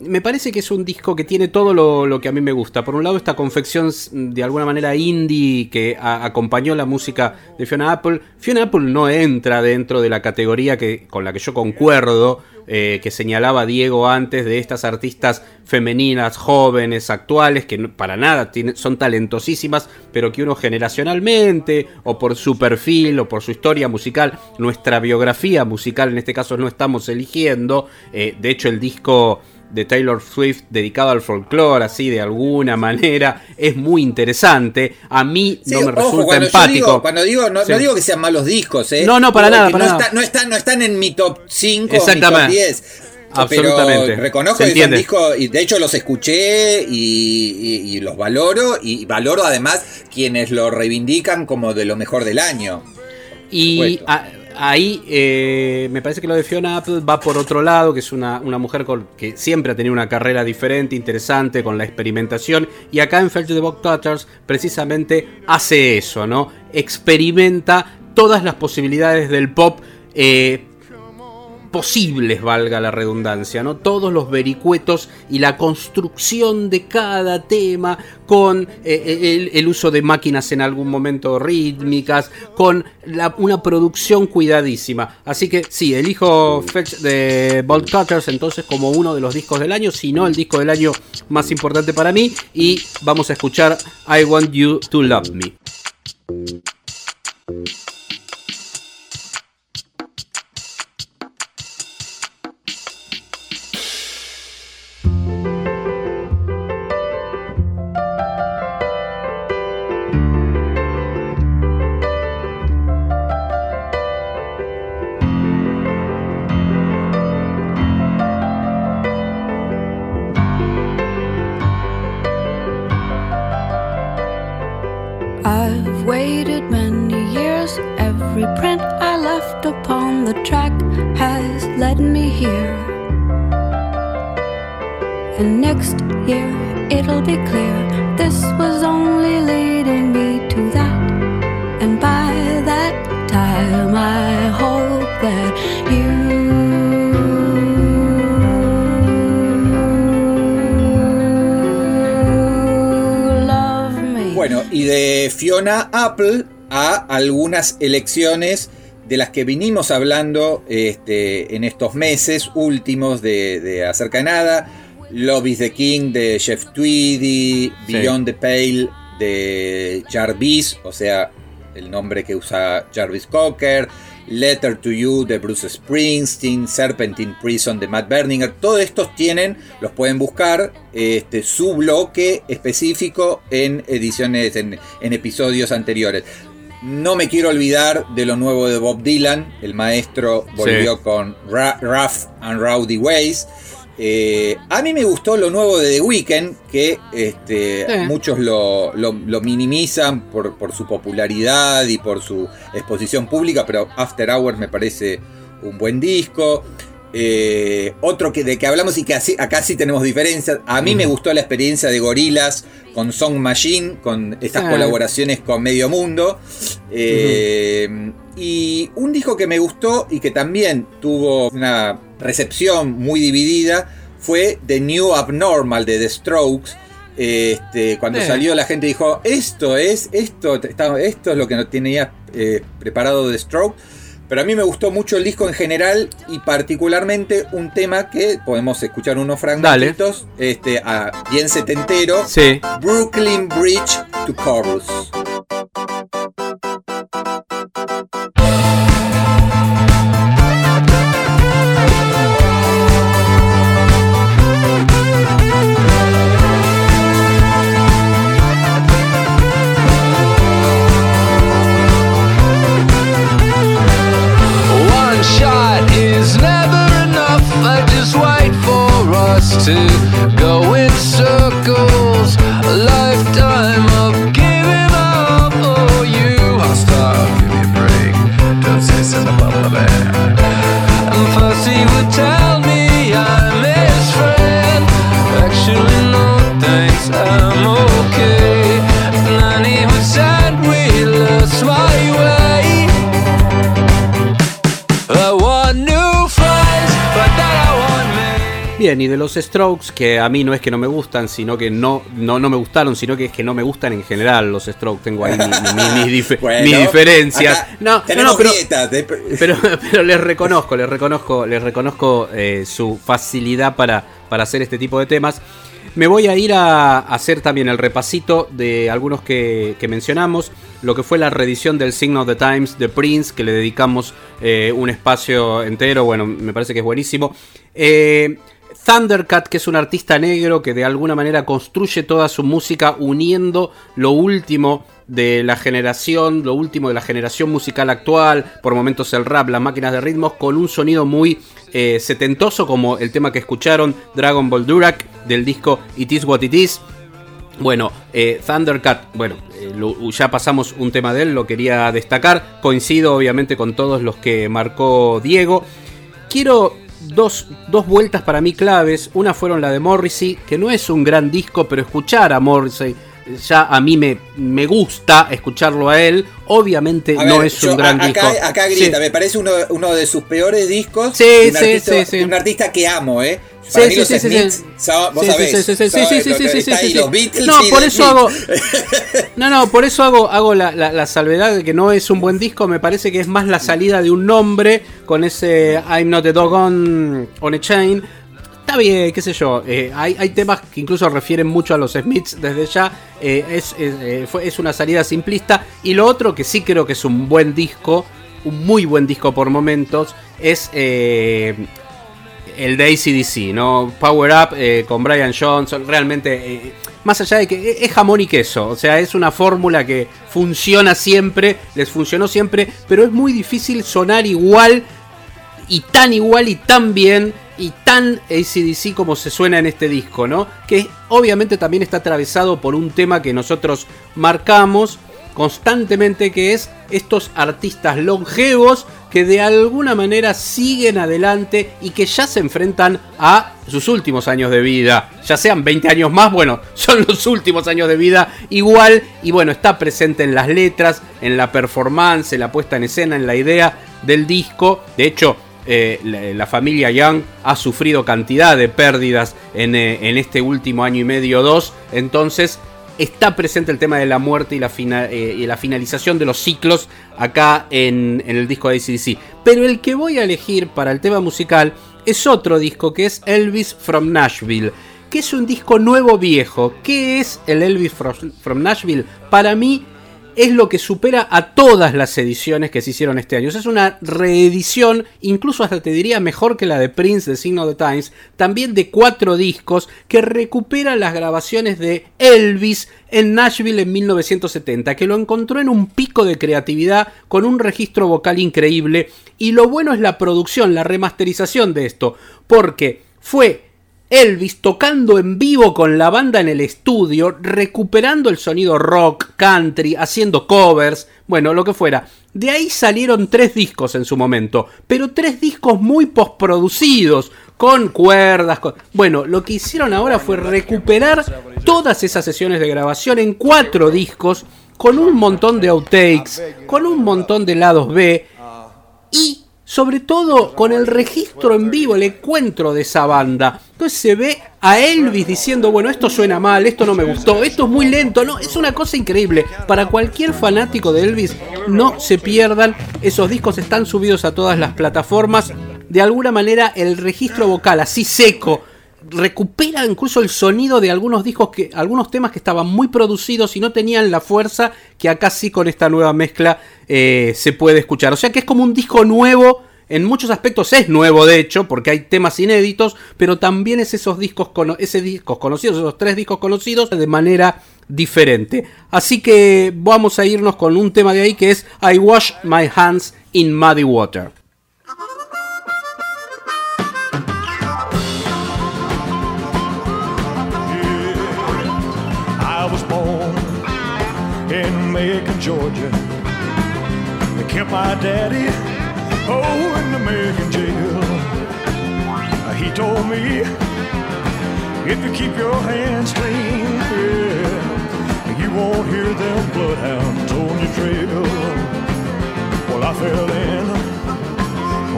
me parece que es un disco que tiene todo lo, que a mí me gusta. Por un lado, esta confección s- de alguna manera indie que acompañó la música de Fiona Apple. Fiona Apple no entra dentro de la categoría que, con la que yo concuerdo, eh, que señalaba Diego antes, de estas artistas femeninas, jóvenes, actuales, que para nada tiene- son talentosísimas, pero que uno generacionalmente, o por su perfil, o por su historia musical, nuestra biografía musical en este caso no estamos eligiendo. Eh, de hecho, el disco de Taylor Swift dedicado al folclore, así de alguna manera, es muy interesante. A mí Sí, no me ojo, resulta cuando empático. digo- cuando digo, no, Sí. no digo que sean malos discos, ¿eh? No, no, para nada, para no, nada. está- no están, no están en mi top 5 o mi top 10. Absolutamente. Pero reconozco que son discos, y de hecho los escuché y, y- y los valoro, y valoro además quienes lo reivindican como de lo mejor del año. Y a- ahí eh, me parece que lo de Fiona Apple va por otro lado, que es una, una mujer que siempre ha tenido una carrera diferente, interesante, con la experimentación. Y acá en Fetch the Box Cutters precisamente hace eso, ¿no? Experimenta todas las posibilidades del pop. eh, posibles, valga la redundancia, ¿no? Todos los vericuetos y la construcción de cada tema con eh, el, el uso de máquinas en algún momento rítmicas, con una producción cuidadísima. Así que sí, elijo Fetch de Bolt Cutters entonces como uno de los discos del año, si no el disco del año más importante para mí, y vamos a escuchar I Want You to Love Me. Many years. Every print I left upon the track has led me here. And next year it'll be clear this was only leading y de Fiona Apple a algunas elecciones de las que vinimos hablando este, en estos meses últimos de, de acerca de nada. Love is the King de Jeff Tweedy, Sí. Beyond the Pale de Jarvis, o sea, el nombre que usa Jarvis Cocker, Letter to You de Bruce Springsteen, Serpentine Prison de Matt Berninger, todos estos tienen, los pueden buscar, este, su bloque específico en ediciones, en, en episodios anteriores. No me quiero olvidar de lo nuevo de Bob Dylan, el maestro volvió Sí. con Rough and Rowdy Ways. Eh, a mí me gustó lo nuevo de The Weeknd, que este, Sí. muchos lo, lo- lo minimizan por, por su popularidad y por su exposición pública, pero After Hours me parece un buen disco. Eh, otro que, de que hablamos y que así- acá sí tenemos diferencias. A mí me gustó la experiencia de Gorilas con Song Machine, con estas Sí. colaboraciones con Medio Mundo. Eh, Y un disco que me gustó y que también tuvo una recepción muy dividida fue The New Abnormal de The Strokes. Este, cuando Sí. salió la gente dijo, esto es, esto, esto es lo que no tenía eh, preparado The Strokes. Pero a mí me gustó mucho el disco en general y particularmente un tema que podemos escuchar unos fragmentitos, este, a bien setentero, Sí. Brooklyn Bridge to Chorus. Los Strokes, que a mí no es que no me gustan, sino que no, no, no me gustaron, sino que es que no me gustan en general los Strokes. Tengo ahí mi- mi- mi- mis, dif- Bueno, mis diferencias. No, no, tenemos no, pero, de- pero, pero les reconozco, les reconozco, les reconozco eh, su facilidad para, para hacer este tipo de temas. Me voy a ir a hacer también el repasito de algunos que, que mencionamos. Lo que fue la reedición del Sign of the Times de Prince, que le dedicamos eh, un espacio entero. Bueno, me parece que es buenísimo. Eh, Thundercat, que es un artista negro que de alguna manera construye toda su música uniendo lo último de la generación, lo último de la generación musical actual, por momentos el rap, las máquinas de ritmos, con un sonido muy eh, setentoso como el tema que escucharon, Dragon Ball Durak, del disco It Is What It Is. Bueno, eh, Thundercat, bueno, eh, ya pasamos un tema de él, lo quería destacar, coincido obviamente con todos los que marcó Diego. Quiero dos, dos vueltas para mí claves, una fueron la de Morrissey, que no es un gran disco, pero escuchar a Morrissey ya a mí me, me gusta escucharlo a él, obviamente A no es yo un gran acá, disco. Acá Sí. grita, me parece uno, uno de sus peores discos. Sí, un sí, artista, sí, Un artista que amo, ¿eh? Sí, Para vos sabés, los Beatles No, por eso hago. No, no, por eso hago, hago la, la- la salvedad de que no es un buen disco. Me parece que es más la salida de un nombre con ese I'm not a dog on, on a chain. Bien, qué sé yo. eh, hay, hay temas que incluso refieren mucho a los Smiths desde ya. eh, es, es, eh, es una salida simplista. Y lo otro que sí creo que es un buen disco, un muy buen disco por momentos, es el de ACDC, ¿no? Power Up con Brian Johnson, realmente, más allá de que es jamón y queso, o sea, es una fórmula que funciona siempre, les funcionó siempre, pero es muy difícil sonar igual y tan igual y tan bien y tan ACDC como se suena en este disco, ¿no? Que obviamente también está atravesado por un tema que nosotros marcamos constantemente, que es estos artistas longevos que de alguna manera siguen adelante y que ya se enfrentan a sus últimos años de vida. Ya sean 20 años más, bueno, son los últimos años de vida igual y bueno, está presente en las letras, en la performance, en la puesta en escena, en la idea del disco. De hecho, eh, la, familia Young ha sufrido cantidad de pérdidas en, eh, en este último año y medio o dos. Entonces está presente el tema de la muerte y la, eh, finalización de los ciclos acá en, el disco de ACDC. Pero el que voy a elegir para el tema musical es otro disco que es Elvis from Nashville. Que es un disco nuevo viejo. ¿Qué es el Elvis from Nashville? Para mí es lo que supera a todas las ediciones que se hicieron este año. Es una reedición, incluso hasta te diría mejor que la de Prince de Sign of the Times, también de cuatro discos que recupera las grabaciones de Elvis en Nashville en 1970, que lo encontró en un pico de creatividad con un registro vocal increíble. Y lo bueno es la producción, la remasterización de esto, porque fue Elvis tocando en vivo con la banda en el estudio, recuperando el sonido rock, country, haciendo covers, bueno, lo que fuera. De ahí salieron tres discos en su momento, pero tres discos muy postproducidos, con cuerdas. Bueno, lo que hicieron ahora fue recuperar todas esas sesiones de grabación en cuatro discos, con un montón de outtakes, con un montón de lados B, y sobre todo con el registro en vivo, el encuentro de esa banda. Entonces se ve a Elvis diciendo, bueno, esto suena mal, esto no me gustó, esto es muy lento, no, es una cosa increíble. Para cualquier fanático de Elvis, no se pierdan, esos discos están subidos a todas las plataformas. De alguna manera el registro vocal así seco recupera incluso el sonido de algunos discos que algunos temas que estaban muy producidos y no tenían la fuerza que acá sí con esta nueva mezcla eh, se puede escuchar. O sea que es como un disco nuevo en muchos aspectos es nuevo de hecho porque hay temas inéditos pero también es esos discos ese discos conocidos esos tres discos conocidos de manera diferente. Así que vamos a irnos con un tema de ahí que es I wash my hands in muddy water in Macon, Georgia. They kept my daddy, oh, in the Macon jail. Uh, He told me, if you keep your hands clean, yeah, you won't hear them bloodhounds on your trail. Well, I fell in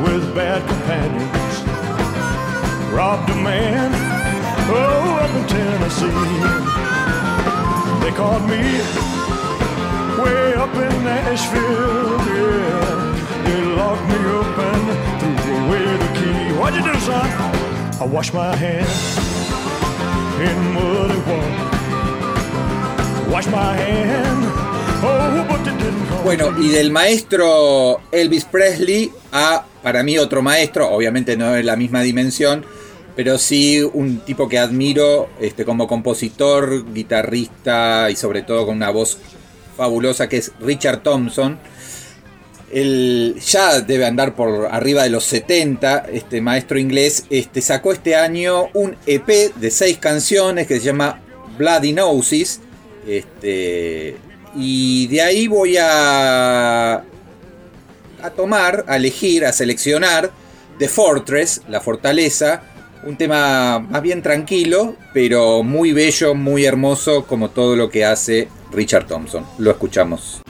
with bad companions, robbed a man, oh, up in Tennessee. They caught me way up in Nashville, yeah. They locked me up and threw away the key. What'd you do, son? I washed my hands in muddy water. Washed my hand, oh, but it didn't come. Bueno, y del maestro Elvis Presley a, para mí, otro maestro, obviamente no es la misma dimensión, pero sí un tipo que admiro este, como compositor, guitarrista y sobre todo con una voz fabulosa que es Richard Thompson. Él ya debe andar por arriba de los 70, este maestro inglés, este, sacó este año un EP de seis canciones que se llama Bloody Noses. Este, y de ahí voy a, a tomar, a elegir, a seleccionar The Fortress, la fortaleza, un tema más bien tranquilo, pero muy bello, muy hermoso, como todo lo que hace Richard Thompson. Lo escuchamos.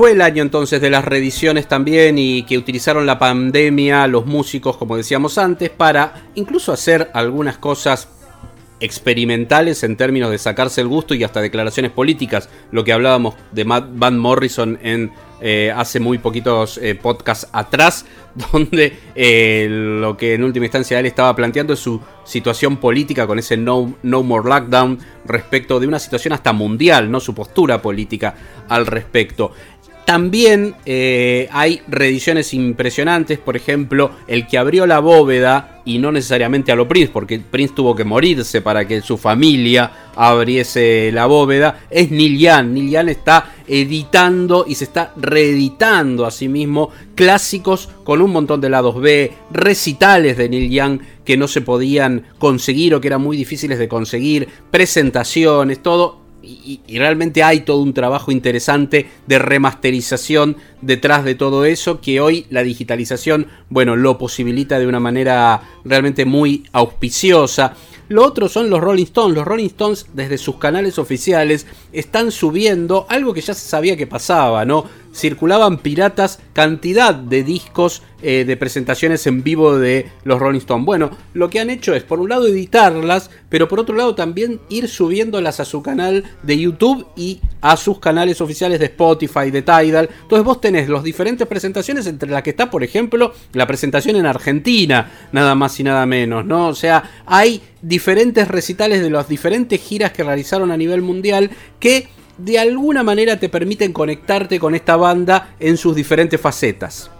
Fue el año entonces de las reediciones también y que utilizaron la pandemia los músicos, como decíamos antes, para incluso hacer algunas cosas experimentales en términos de sacarse el gusto y hasta declaraciones políticas, lo que hablábamos de Matt Van Morrison en eh, hace muy poquitos eh, podcasts atrás, donde eh, lo que en última instancia él estaba planteando es su situación política con ese no, no More Lockdown respecto de una situación hasta mundial, no su postura política al respecto. También eh, hay reediciones impresionantes, por ejemplo, el que abrió la bóveda, y no necesariamente a lo Prince, porque Prince tuvo que morirse para que su familia abriese la bóveda, es Neil Young. Neil Young está editando y se está reeditando a sí mismo clásicos con un montón de lados B, recitales de Neil Young que no se podían conseguir o que eran muy difíciles de conseguir, presentaciones, todo y, realmente hay todo un trabajo interesante de remasterización detrás de todo eso que hoy la digitalización, bueno, lo posibilita de una manera realmente muy auspiciosa. Lo otro son los Rolling Stones. Los Rolling Stones desde sus canales oficiales están subiendo algo que ya se sabía que pasaba, ¿no? Circulaban piratas cantidad de discos eh, de presentaciones en vivo de los Rolling Stones. Bueno, lo que han hecho es por un lado editarlas, pero por otro lado también ir subiéndolas a su canal de YouTube y a sus canales oficiales de Spotify, de Tidal. Entonces vos tenés las diferentes presentaciones entre las que está, por ejemplo, la presentación en Argentina, nada más y nada menos, ¿no? O sea, hay diferentes recitales de las diferentes giras que realizaron a nivel mundial que de alguna manera te permiten conectarte con esta banda en sus diferentes facetas.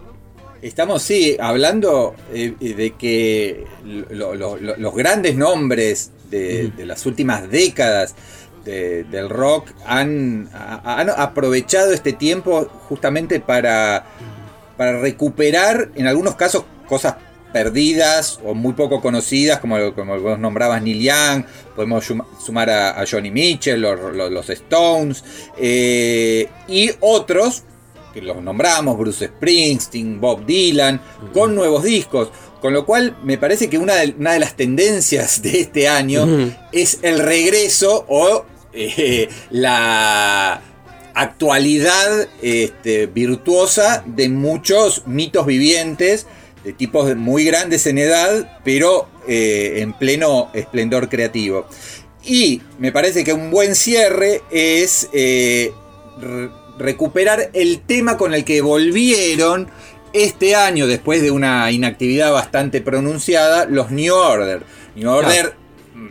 Estamos, sí, hablando eh, de que lo, lo, lo, los grandes nombres de, de las últimas décadas de, del rock han, han, aprovechado este tiempo justamente para, para recuperar, en algunos casos, cosas perdidas o muy poco conocidas, como, como vos nombrabas Neil Young, podemos sumar a, a Johnny Mitchell, los, los, los Stones, eh, y otros, que los nombramos, Bruce Springsteen, Bob Dylan, con nuevos discos. Con lo cual me parece que una de, una de las tendencias de este año uh -huh. es el regreso o eh, la actualidad este, virtuosa de muchos mitos vivientes de tipos muy grandes en edad, pero eh, en pleno esplendor creativo. Y me parece que un buen cierre es eh, re recuperar el tema con el que volvieron este año, después de una inactividad bastante pronunciada, los New Order. New Order.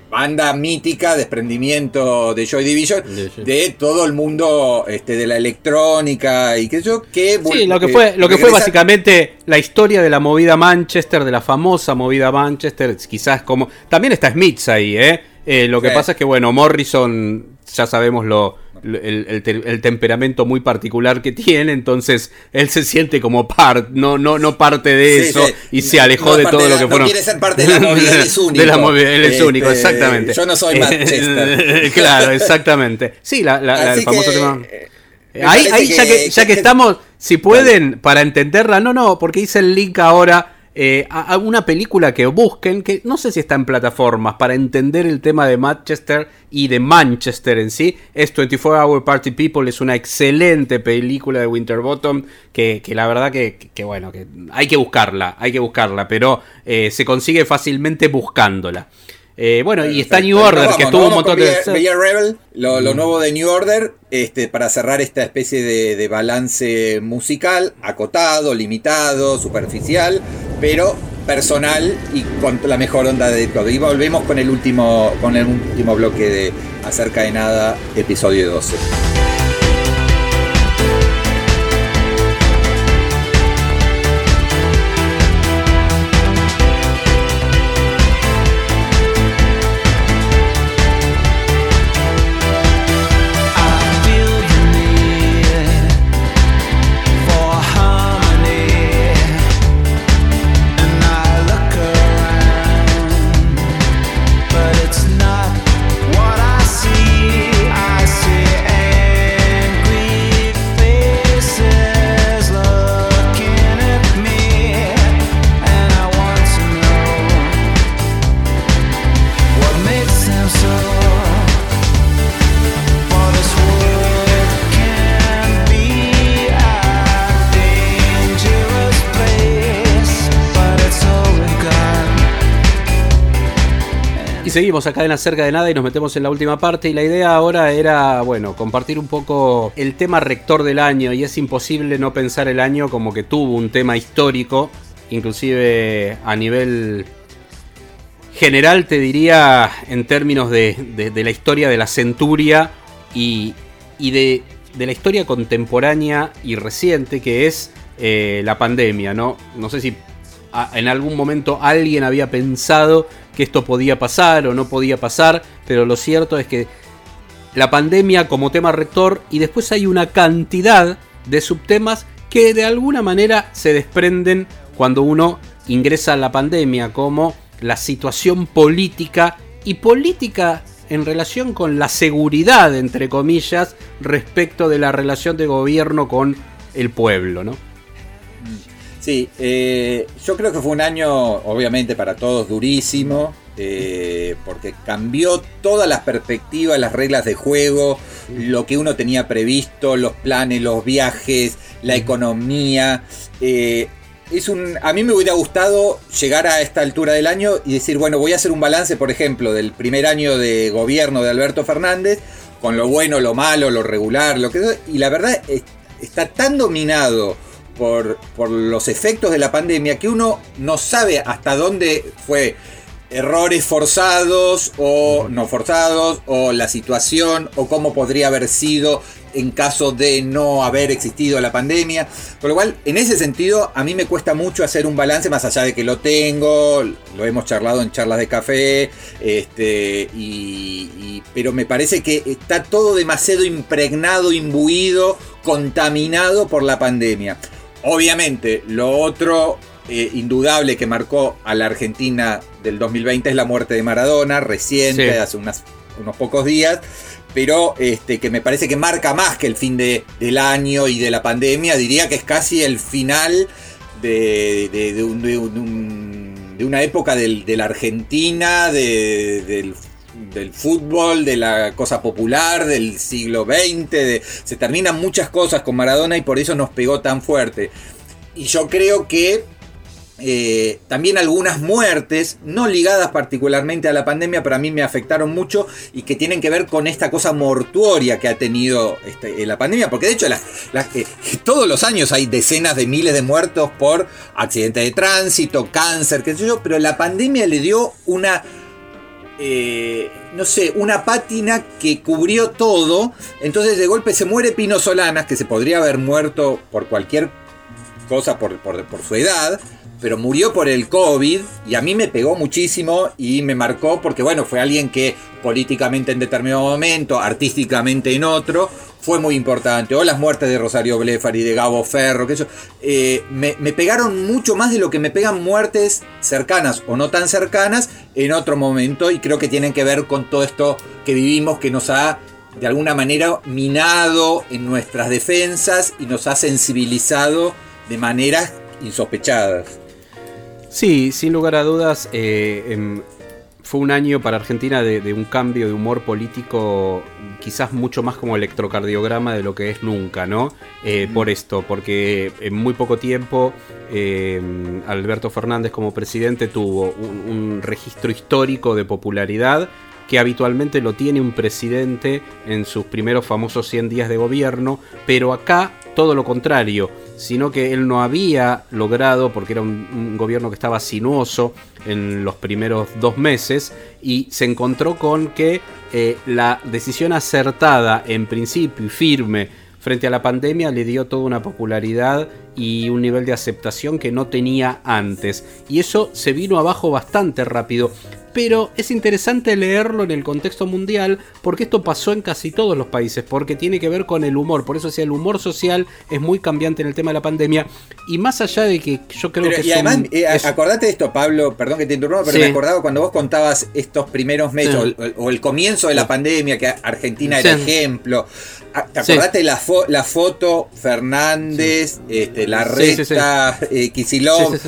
Banda mítica, desprendimiento de Joy Division, de, de todo el mundo este, de la electrónica y que yo que sí, lo que fue lo que fue básicamente la historia de la movida Manchester, de la famosa movida Manchester, quizás como también está Smith ahí, ¿eh? eh lo que sí. pasa es que bueno, Morrison ya sabemos lo, el, el te- el temperamento muy particular que tiene, entonces él se siente como par, no, no, no parte de Sí, eso sí. y se alejó no de todo de lo que no fueron. quiere ser parte de la movida, él es De la único. movida, él es Este, único, exactamente. yo no soy Manchester. claro, exactamente. Sí, la, el famoso que, tema. eh, Ahí, ahí ya que, ya que que- estamos, si pueden, para entenderla, no, no, porque hice el link ahora eh, a, una película que busquen, que no sé si está en plataformas, para entender el tema de Manchester y de Manchester en sí. Es 24 Hour Party People, es una excelente película de Winterbottom, que, que la verdad que, que- que bueno, que hay que buscarla, hay que buscarla, pero eh, se consigue fácilmente buscándola. Eh, bueno, y está New Order, vamos, que nos tuvo un montón de... Be- Be a Rebel, lo, Mm. lo nuevo de New Order, este, para cerrar esta especie de, de balance musical, acotado, limitado, superficial, pero personal y con la mejor onda de todo. Y volvemos con el último, con el último bloque de Acerca de Nada, episodio 12. Y seguimos acá en Acerca de Nada y nos metemos en la última parte. Y la idea ahora era, bueno, compartir un poco el tema rector del año. Y es imposible no pensar el año como que tuvo un tema histórico, inclusive a nivel general, te diría, en términos de, la historia de la centuria y, de, la historia contemporánea y reciente, que es eh, la pandemia, ¿no? No sé si en algún momento alguien había pensado que esto podía pasar o no podía pasar, pero lo cierto es que la pandemia como tema rector y después hay una cantidad de subtemas que de alguna manera se desprenden cuando uno ingresa a la pandemia, como la situación política y política en relación con la seguridad, entre comillas, respecto de la relación de gobierno con el pueblo, ¿no? Sí, eh, yo creo que fue un año, obviamente, para todos durísimo, eh, porque cambió todas las perspectivas, las reglas de juego, lo que uno tenía previsto, los planes, los viajes, la economía. eh, es un, a mí me hubiera gustado llegar a esta altura del año y decir, bueno, voy a hacer un balance, por ejemplo, del primer año de gobierno de Alberto Fernández, con lo bueno, lo malo, lo regular, lo que y la verdad es- está tan dominado por, por los efectos de la pandemia que uno no sabe hasta dónde fue errores forzados o no forzados o la situación o cómo podría haber sido en caso de no haber existido la pandemia. Con lo cual, en ese sentido, a mí me cuesta mucho hacer un balance más allá de que lo tengo, lo hemos charlado en charlas de café, este, y, y- pero me parece que está todo demasiado impregnado, imbuido, contaminado por la pandemia. Obviamente, lo otro eh, indudable que marcó a la Argentina del 2020 es la muerte de Maradona, reciente, Sí. hace unas- unos pocos días, pero este, que me parece que marca más que el fin de- del año y de la pandemia, diría que es casi el final de, de- de un- de un- de un- de una época del- de la Argentina, de- del del fútbol, de la cosa popular, del siglo XX, de- se terminan muchas cosas con Maradona y por eso nos pegó tan fuerte. Y yo creo que eh, también algunas muertes, no ligadas particularmente a la pandemia, pero a mí me afectaron mucho y que tienen que ver con esta cosa mortuoria que ha tenido este, eh, la pandemia, porque de hecho las- eh, todos los años hay decenas de miles de muertos por accidentes de tránsito, cáncer, qué sé yo, pero la pandemia le dio una eh, no sé, una pátina que cubrió todo. Entonces de golpe se muere Pino Solanas, que se podría haber muerto por cualquier cosa, por, por- por su edad, pero murió por el COVID y a mí me pegó muchísimo y me marcó porque bueno, fue alguien que políticamente en determinado momento, artísticamente en otro, fue muy importante. O las muertes de Rosario Blefari, de Gabo Ferro, que eso, eh, me, me pegaron mucho más de lo que me pegan muertes cercanas o no tan cercanas en otro momento y creo que tienen que ver con todo esto que vivimos que nos ha de alguna manera minado en nuestras defensas y nos ha sensibilizado de maneras insospechadas. Sí, sin lugar a dudas, eh, em, fue un año para Argentina de, de un cambio de humor político quizás mucho más como electrocardiograma de lo que es nunca, ¿no? Eh, Por esto, porque en muy poco tiempo eh, Alberto Fernández como presidente tuvo un, un registro histórico de popularidad que habitualmente lo tiene un presidente en sus primeros famosos 100 días de gobierno, pero acá todo lo contrario, sino que él no había logrado, porque era un, gobierno que estaba sinuoso en los primeros dos meses, y se encontró con que eh, la decisión acertada en principio y firme frente a la pandemia le dio toda una popularidad y un nivel de aceptación que no tenía antes. Y eso se vino abajo bastante rápido pero es interesante leerlo en el contexto mundial porque esto pasó en casi todos los países, porque tiene que ver con el humor, por eso decía, el humor social es muy cambiante en el tema de la pandemia y más allá de que yo creo Pero, que y son- además, eh, es- acordate de esto, Pablo, perdón que te interrumpa, pero Sí. me acordaba cuando vos contabas estos primeros meses Sí. o, el, o el comienzo de la pandemia, que Argentina era ejemplo. Ah, ¿Te Sí. acordaste la, fo- la foto Fernández, este, la Sí, sí, sí. recta, eh, Kicillof?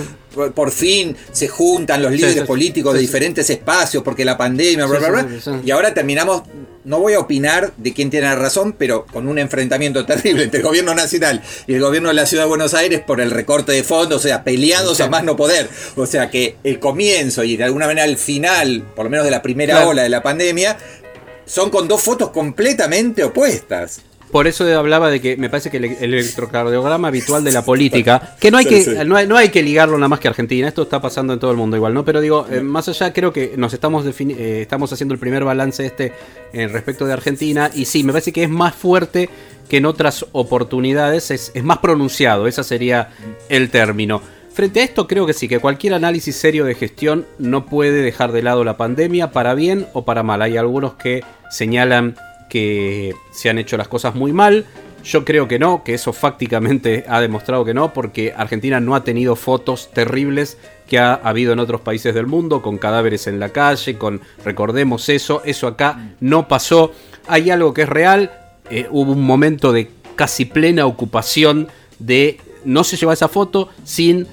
Por, fin se juntan los líderes sí, políticos sí, de diferentes espacios porque la pandemia, bla, bla, bla. Y ahora terminamos, no voy a opinar de quién tiene la razón, pero con un enfrentamiento terrible entre el gobierno nacional y el gobierno de la ciudad de Buenos Aires por el recorte de fondos, o sea, peleados a más no poder. O sea que el comienzo y de alguna manera el final, por lo menos de la primera Claro. ola de la pandemia, son con dos fotos completamente opuestas. Por eso hablaba de que me parece que el, el electrocardiograma habitual de la política, que no hay que, no hay, no hay que ligarlo nada más que Argentina, esto está pasando en todo el mundo igual, ¿no? Pero digo, eh, más allá creo que nos estamos eh, estamos haciendo el primer balance este en respecto de Argentina, y sí, me parece que es más fuerte que en otras oportunidades, es, es más pronunciado, ese sería el término. Frente a esto creo que sí, que cualquier análisis serio de gestión no puede dejar de lado la pandemia para bien o para mal. Hay algunos que señalan que se han hecho las cosas muy mal. Yo creo que no, que eso fácticamente ha demostrado que no, porque Argentina no ha tenido fotos terribles que ha habido en otros países del mundo, con cadáveres en la calle, con, recordemos eso, eso acá no pasó. Hay algo que es real, eh, hubo un momento de casi plena ocupación de no se lleva esa foto sin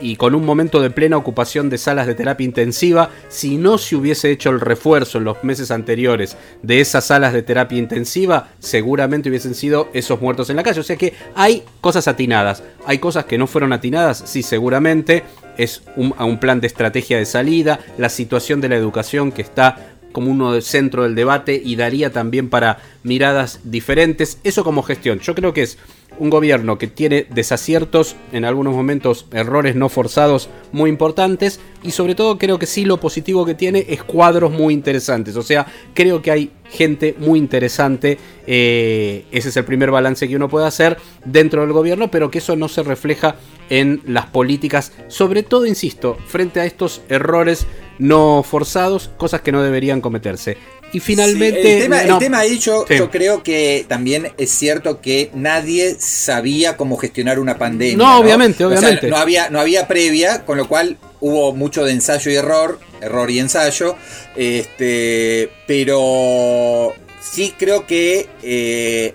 y con un momento de plena ocupación de salas de terapia intensiva. Si no se hubiese hecho el refuerzo en los meses anteriores de esas salas de terapia intensiva, seguramente hubiesen sido esos muertos en la calle. O sea que hay cosas atinadas. Hay cosas que no fueron atinadas, sí, seguramente. Es un, a un plan de estrategia de salida, la situación de la educación que está como uno del centro del debate y daría también para miradas diferentes. Eso como gestión. Yo creo que es un gobierno que tiene desaciertos, en algunos momentos errores no forzados muy importantes y sobre todo creo que sí lo positivo que tiene es cuadros muy interesantes. O sea, creo que hay gente muy interesante. eh, ese es el primer balance que uno puede hacer dentro del gobierno, pero que eso no se refleja en las políticas, sobre todo, insisto, frente a estos errores no forzados, cosas que no deberían cometerse. Y finalmente... Sí, el, tema, el no, tema ahí yo, Sí. yo creo que también es cierto que nadie sabía cómo gestionar una pandemia. No, obviamente, O sea, obviamente. no, había, no había previa, con lo cual hubo mucho de ensayo y error, error y ensayo. Este, pero sí creo que eh,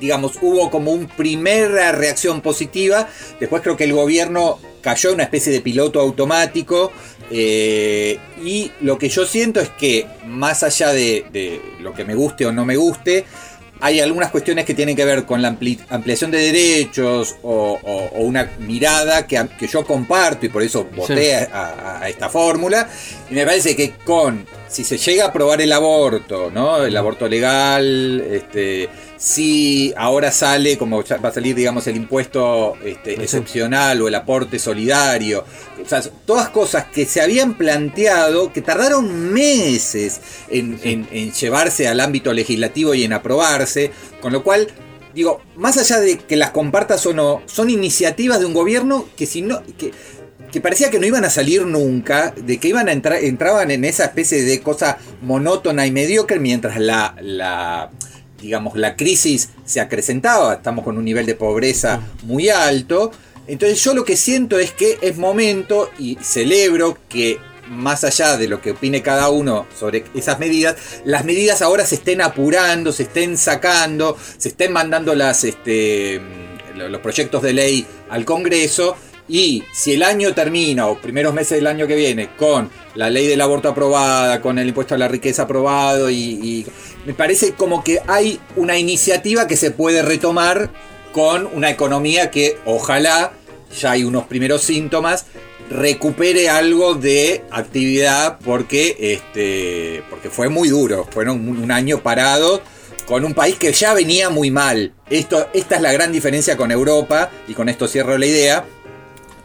digamos, hubo como una primera reacción positiva. Después creo que el gobierno cayó en una especie de piloto automático. Eh, y lo que yo siento es que, más allá de, de lo que me guste o no me guste, hay algunas cuestiones que tienen que ver con la ampli- ampliación de derechos o, o- o una mirada que, que yo comparto y por eso voté Sí. a, a- a esta fórmula. Y me parece que con, si se llega a aprobar el aborto, ¿no? El aborto legal, este, si ahora sale, como va a salir, digamos, el impuesto este, excepcional o el aporte solidario, o sea, todas cosas que se habían planteado, que tardaron meses en, en- en llevarse al ámbito legislativo y en aprobarse, con lo cual, digo, más allá de que las compartas o no, son iniciativas de un gobierno que si no... Que, que parecía que no iban a salir nunca, de que iban a entrar, entraban en esa especie de cosa monótona y mediocre mientras la, la digamos, la crisis se acrecentaba, estamos con un nivel de pobreza muy alto. Entonces yo lo que siento es que es momento y celebro que más allá de lo que opine cada uno sobre esas medidas, las medidas ahora se estén apurando, se estén sacando, se estén mandando las, este, los proyectos de ley al Congreso. Y si el año termina, o primeros meses del año que viene, con la ley del aborto aprobada, con el impuesto a la riqueza aprobado, y, me parece como que hay una iniciativa que se puede retomar con una economía que ojalá, ya hay unos primeros síntomas, recupere algo de actividad porque, este, porque fue muy duro. Fueron un, un año parado con un país que ya venía muy mal. Esto, esta es la gran diferencia con Europa, y con esto cierro la idea.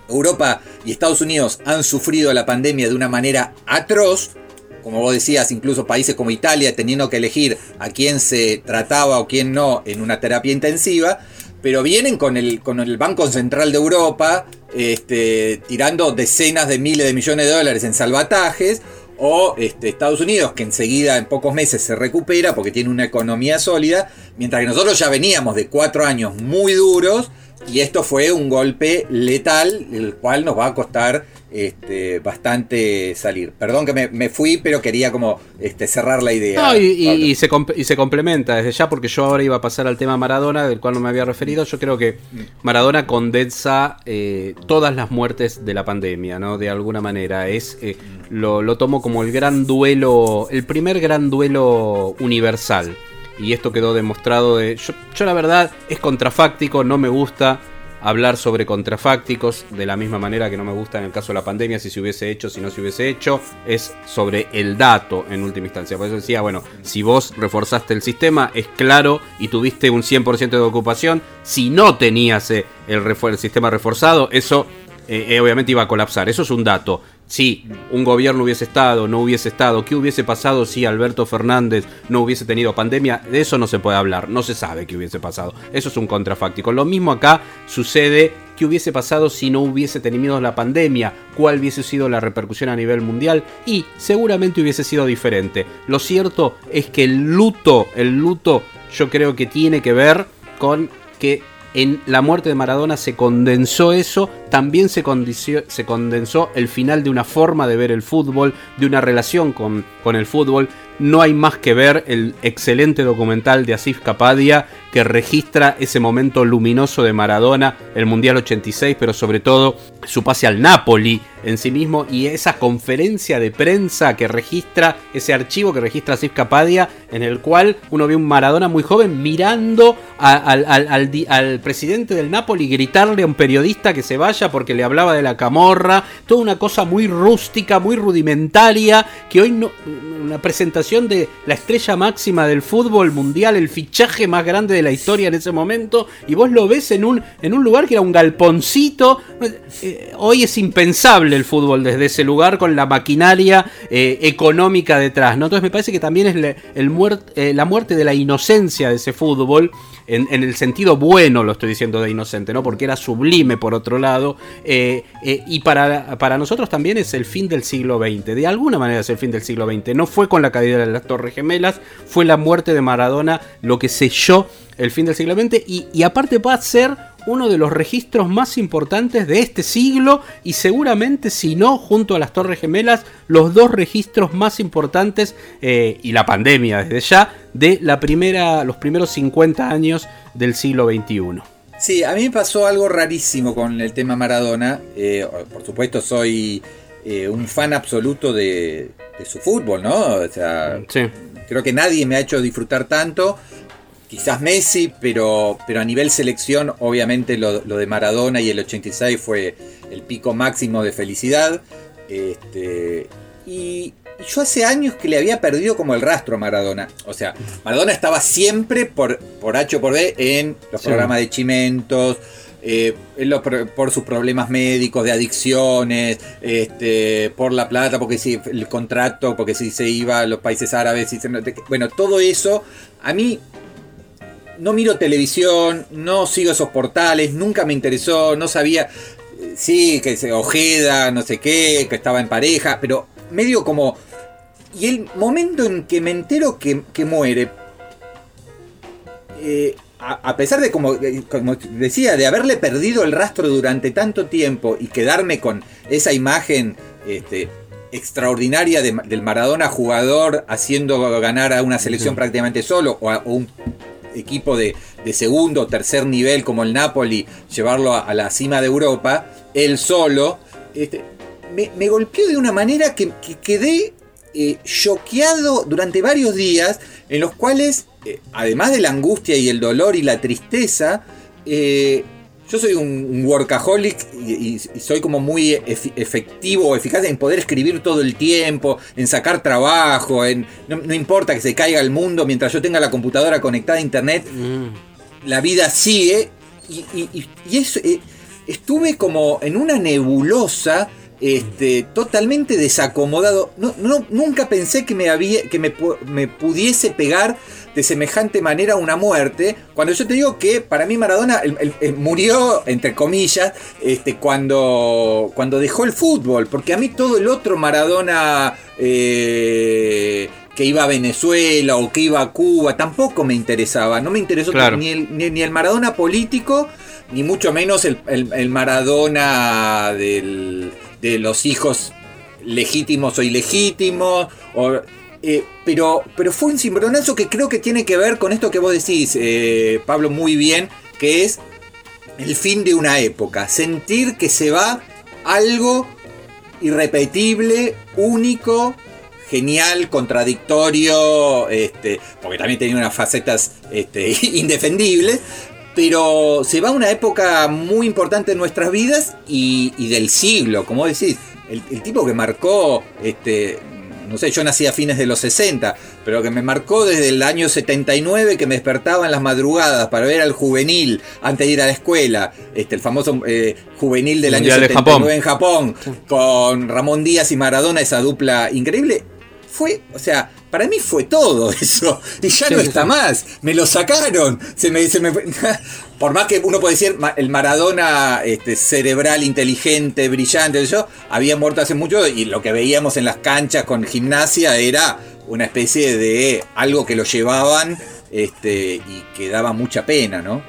Europa y Estados Unidos han sufrido la pandemia de una manera atroz. Como vos decías, incluso países como Italia teniendo que elegir a quién se trataba o quién no en una terapia intensiva. Pero vienen con el, con el Banco Central de Europa este, tirando decenas de miles de millones de dólares en salvatajes. O este, Estados Unidos, que enseguida en pocos meses se recupera porque tiene una economía sólida. Mientras que nosotros ya veníamos de cuatro años muy duros. Y esto fue un golpe letal, el cual nos va a costar este, bastante salir. Perdón que me, me fui, pero quería como este, cerrar la idea. No, y, y- y se, y se complementa desde ya, porque yo ahora iba a pasar al tema Maradona, del cual no me había referido. Yo creo que Maradona condensa eh, todas las muertes de la pandemia, ¿no? De alguna manera. Es, eh, lo, lo tomo como el gran duelo, el primer gran duelo universal. Y esto quedó demostrado de. Yo, yo la verdad es contrafáctico, no me gusta hablar sobre contrafácticos de la misma manera que no me gusta en el caso de la pandemia, si se hubiese hecho, si no se hubiese hecho, es sobre el dato en última instancia. Por eso decía, bueno, si vos reforzaste el sistema, es claro y tuviste un 100% de ocupación, si no tenías eh, el, el sistema reforzado, eso eh, eh, obviamente iba a colapsar, eso es un dato. Si un gobierno hubiese estado, no hubiese estado, ¿qué hubiese pasado si Alberto Fernández no hubiese tenido pandemia? De eso no se puede hablar, no se sabe qué hubiese pasado. Eso es un contrafáctico. Lo mismo acá sucede, ¿qué hubiese pasado si no hubiese tenido la pandemia? ¿Cuál hubiese sido la repercusión a nivel mundial? Y seguramente hubiese sido diferente. Lo cierto es que el luto, el luto yo creo que tiene que ver con que en la muerte de Maradona se condensó eso, también se, se condensó el final de una forma de ver el fútbol, de una relación con, con el fútbol. No hay más que ver el excelente documental de Asif Kapadia que registra ese momento luminoso de Maradona, el Mundial 86, pero sobre todo su pase al Napoli en sí mismo y esa conferencia de prensa que registra, ese archivo que registra Asif Kapadia, en el cual uno ve un Maradona muy joven mirando al presidente del Napoli gritarle a un periodista que se vaya porque le hablaba de la camorra, toda una cosa muy rústica, muy rudimentaria, que hoy no, una presentación de la estrella máxima del fútbol mundial, el fichaje más grande de la historia en ese momento, y vos lo ves en un, en un lugar que era un galponcito. Eh, hoy es impensable el fútbol desde ese lugar con la maquinaria eh, económica detrás, ¿no? Entonces me parece que también es le- el muer- eh, la muerte de la inocencia de ese fútbol. En, el sentido bueno lo estoy diciendo de inocente, ¿no? Porque era sublime por otro lado. y para, para nosotros también es el fin del siglo XX. De alguna manera es el fin del siglo XX. No fue con la caída de las Torres Gemelas, fue la muerte de Maradona lo que selló el fin del siglo XX. Y, y aparte va a ser uno de los registros más importantes de este siglo y seguramente si no junto a las Torres Gemelas los dos registros más importantes eh, y la pandemia desde ya de la primera los primeros 50 años del siglo XXI. Sí, a mí me pasó algo rarísimo con el tema Maradona. Eh, por supuesto, soy eh, un fan absoluto de, de su fútbol, ¿no? O sea, creo que nadie me ha hecho disfrutar tanto. Quizás Messi, pero, pero a nivel selección, obviamente lo, lo de Maradona y el 86 fue el pico máximo de felicidad. Este, y yo hace años que le había perdido como el rastro a Maradona. O sea, Maradona estaba siempre por, por H o por B en los Sí. programas de Chimentos, eh, en los pro- por sus problemas médicos, de adicciones, este, por la plata, porque si el contrato, porque si se iba a los países árabes, si se- bueno, todo eso a mí no miro televisión, no sigo esos portales, nunca me interesó, no sabía. sí, que se Ojeda, no sé qué, que estaba en pareja, pero medio como... Y el momento en que me entero que, que muere, eh, a, a pesar de, como, como decía, de haberle perdido el rastro durante tanto tiempo y quedarme con esa imagen este, extraordinaria de- del Maradona jugador haciendo ganar a una selección prácticamente solo o a o un equipo de, segundo o tercer nivel como el Napoli, llevarlo a, la cima de Europa, él solo, este, me, golpeó de una manera que, que quedé eh, choqueado durante varios días, en los cuales, eh, además de la angustia y el dolor y la tristeza, eh, yo soy un, workaholic y, y- y soy como muy efi- efectivo o eficaz en poder escribir todo el tiempo, en sacar trabajo, en no, no importa que se caiga el mundo mientras yo tenga la computadora conectada a internet, la vida sigue y, y- y- y eso, eh, estuve como en una nebulosa. Este, totalmente desacomodado. No, no- nunca pensé que, me, había, que me, me pudiese pegar de semejante manera una muerte. Cuando yo te digo que para mí Maradona el- el- el murió, entre comillas, este, cuando, cuando dejó el fútbol. Porque a mí todo el otro Maradona eh, que iba a Venezuela o que iba a Cuba tampoco me interesaba. No me interesó Claro. ni, el, ni, ni el Maradona político, ni mucho menos el, el- el Maradona del- de los hijos legítimos o ilegítimos. eh, pero, pero fue un cimbronazo que creo que tiene que ver con esto que vos decís, eh, Pablo, muy bien, que es el fin de una época. Sentir que se va algo irrepetible, único, genial, contradictorio, este, porque también tenía unas facetas este, indefendibles. Pero se va una época muy importante en nuestras vidas y, y del siglo, como decís. El, el tipo que marcó, este, no sé, yo nací a fines de los 60, pero que me marcó desde el año 79 que me despertaba en las madrugadas para ver al juvenil antes de ir a la escuela, este, el famoso eh, juvenil del Mundial año de 79 en Japón, con Ramón Díaz y Maradona, esa dupla increíble. Fue, o sea, para mí fue todo eso. Y ya Sí, no está sí. más. Me lo sacaron. Se me, se me por más que uno puede decir el Maradona este, cerebral, inteligente, brillante, yo había muerto hace mucho y lo que veíamos en las canchas con gimnasia era una especie de algo que lo llevaban este, y que daba mucha pena, ¿no?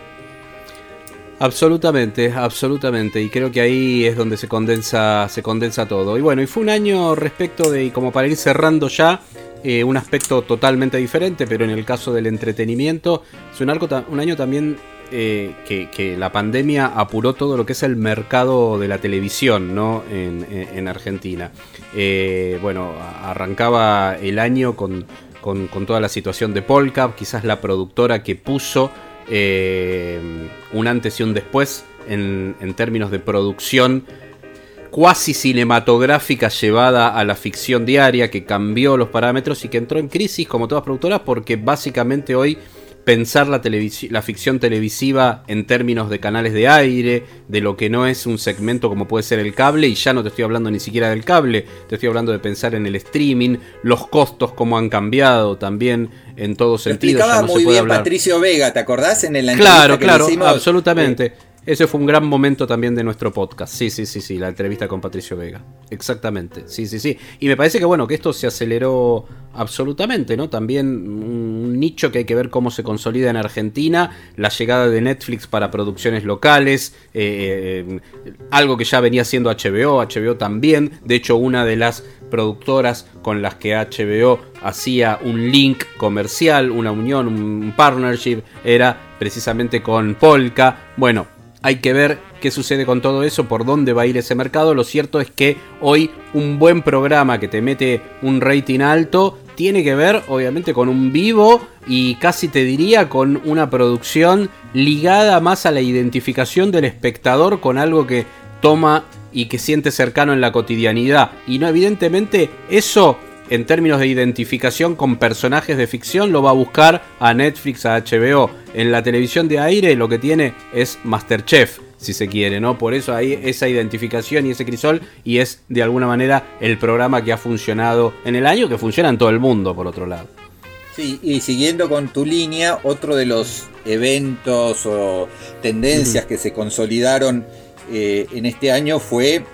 Absolutamente, absolutamente. Y creo que ahí es donde se condensa, se condensa todo. Y bueno, y fue un año respecto de, y como para ir cerrando ya, eh, un aspecto totalmente diferente, pero en el caso del entretenimiento, es un, un año también eh, que, la pandemia apuró todo lo que es el mercado de la televisión, ¿no? En, en- en Argentina. Eh, bueno, arrancaba el año con, con, con toda la situación de Polka, quizás la productora que puso un antes y un después en, en términos de producción cuasi cinematográfica llevada a la ficción diaria que cambió los parámetros y que entró en crisis como todas productoras porque básicamente hoy pensar la, la ficción televisiva en términos de canales de aire, de lo que no es un segmento como puede ser el cable, y ya no te estoy hablando ni siquiera del cable, te estoy hablando de pensar en el streaming, los costos como han cambiado también en todo Lo sentido. explicaba no se muy bien hablar. Patricio Vega, ¿te acordás? En la Claro, le claro, hicimos, absolutamente. Ese fue un gran momento también de nuestro podcast. Sí, sí, sí, sí, la entrevista con Patricio Vega. Exactamente. Sí, sí, sí. Y me parece que bueno, que esto se aceleró absolutamente, ¿no? También un nicho que hay que ver cómo se consolida en Argentina, la llegada de Netflix para producciones locales, eh, eh, algo que ya venía siendo HBO, HBO también. De hecho, una de las productoras con las que HBO hacía un link comercial, una unión, un partnership, era precisamente con Polka. Bueno, hay que ver qué sucede con todo eso, por dónde va a ir ese mercado. Lo cierto es que hoy un buen programa que te mete un rating alto tiene que ver obviamente con un vivo y casi te diría con una producción ligada más a la identificación del espectador con algo que toma y que siente cercano en la cotidianidad. Y no, evidentemente eso en términos de identificación con personajes de ficción lo va a buscar a Netflix, a HBO. En la televisión de aire lo que tiene es Masterchef, si se quiere, ¿no? Por eso hay esa identificación y ese crisol y es de alguna manera el programa que ha funcionado en el año, que funciona en todo el mundo, por otro lado. Sí, y siguiendo con tu línea, otro de los eventos o tendencias que se consolidaron eh, en este año fue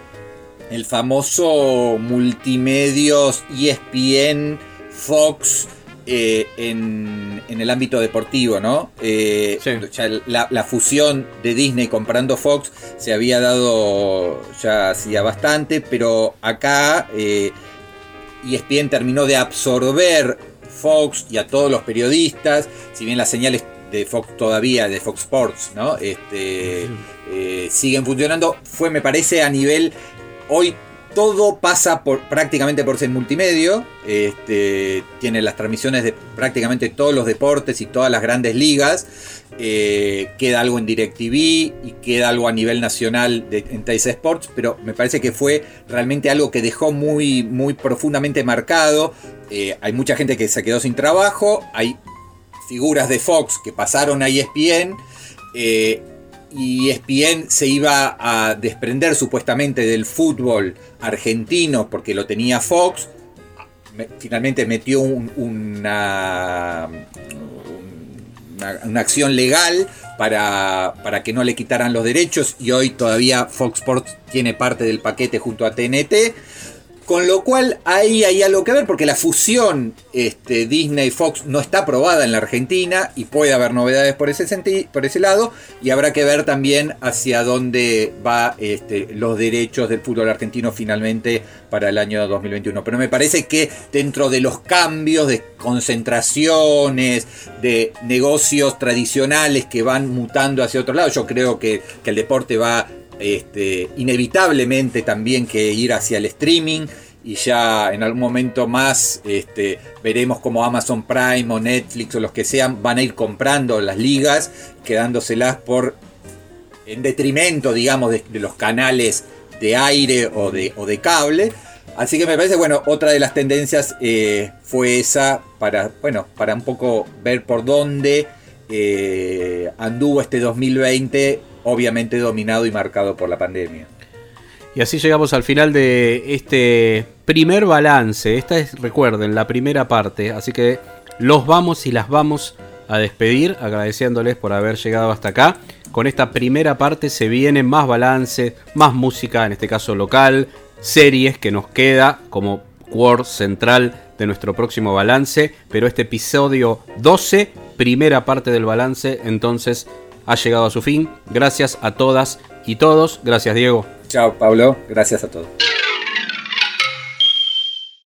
el famoso multimedios E ESPN Fox eh, en, en el ámbito deportivo, ¿no? Eh, ya la, la fusión de Disney comprando Fox se había dado ya hacía bastante, pero acá eh, ESPN terminó de absorber Fox y a todos los periodistas, si bien las señales de Fox todavía, de Fox Sports, ¿no? Este, eh, siguen funcionando. Fue, me parece, a nivel. Hoy todo pasa prácticamente por ser multimedio. Este, tiene las transmisiones de prácticamente todos los deportes y todas las grandes ligas. Eh, queda algo en DirecTV y queda algo a nivel nacional en Teis Sports, pero me parece que fue realmente algo que dejó muy, muy profundamente marcado. Eh, hay mucha gente que se quedó sin trabajo, hay figuras de Fox que pasaron a ESPN. eh, y ESPN se iba a desprender supuestamente del fútbol argentino porque lo tenía Fox. Me- finalmente metió un- una, una, una acción legal para, para que no le quitaran los derechos y hoy todavía Fox Sports tiene parte del paquete junto a TNT. Con lo cual ahí hay algo que ver porque la fusión este, Disney-Fox no está aprobada en la Argentina y puede haber novedades por ese, por ese lado y habrá que ver también hacia dónde va este, los derechos del fútbol argentino finalmente para el año 2021. Pero me parece que dentro de los cambios de concentraciones, de negocios tradicionales que van mutando hacia otro lado, yo creo que el deporte va este, inevitablemente también que ir hacia el streaming y ya en algún momento más este, veremos como Amazon Prime o Netflix o los que sean van a ir comprando las ligas, quedándoselas por en detrimento, digamos, de, los canales de aire o de, o de cable. Así que me parece, bueno, otra de las tendencias eh, fue esa para, bueno, para un poco ver por dónde eh, anduvo este 2020, obviamente dominado y marcado por la pandemia. Y así llegamos al final de este primer balance. Esta es, recuerden, la primera parte. Así que los vamos y las vamos a despedir, agradeciéndoles por haber llegado hasta acá. Con esta primera parte se viene más balance, más música, en este caso local, series que nos queda como core central de nuestro próximo balance. Pero este episodio 12, primera parte del balance, entonces ha llegado a su fin. Gracias a todas y todos. Gracias, Diego. Chao, Pablo. Gracias a todos.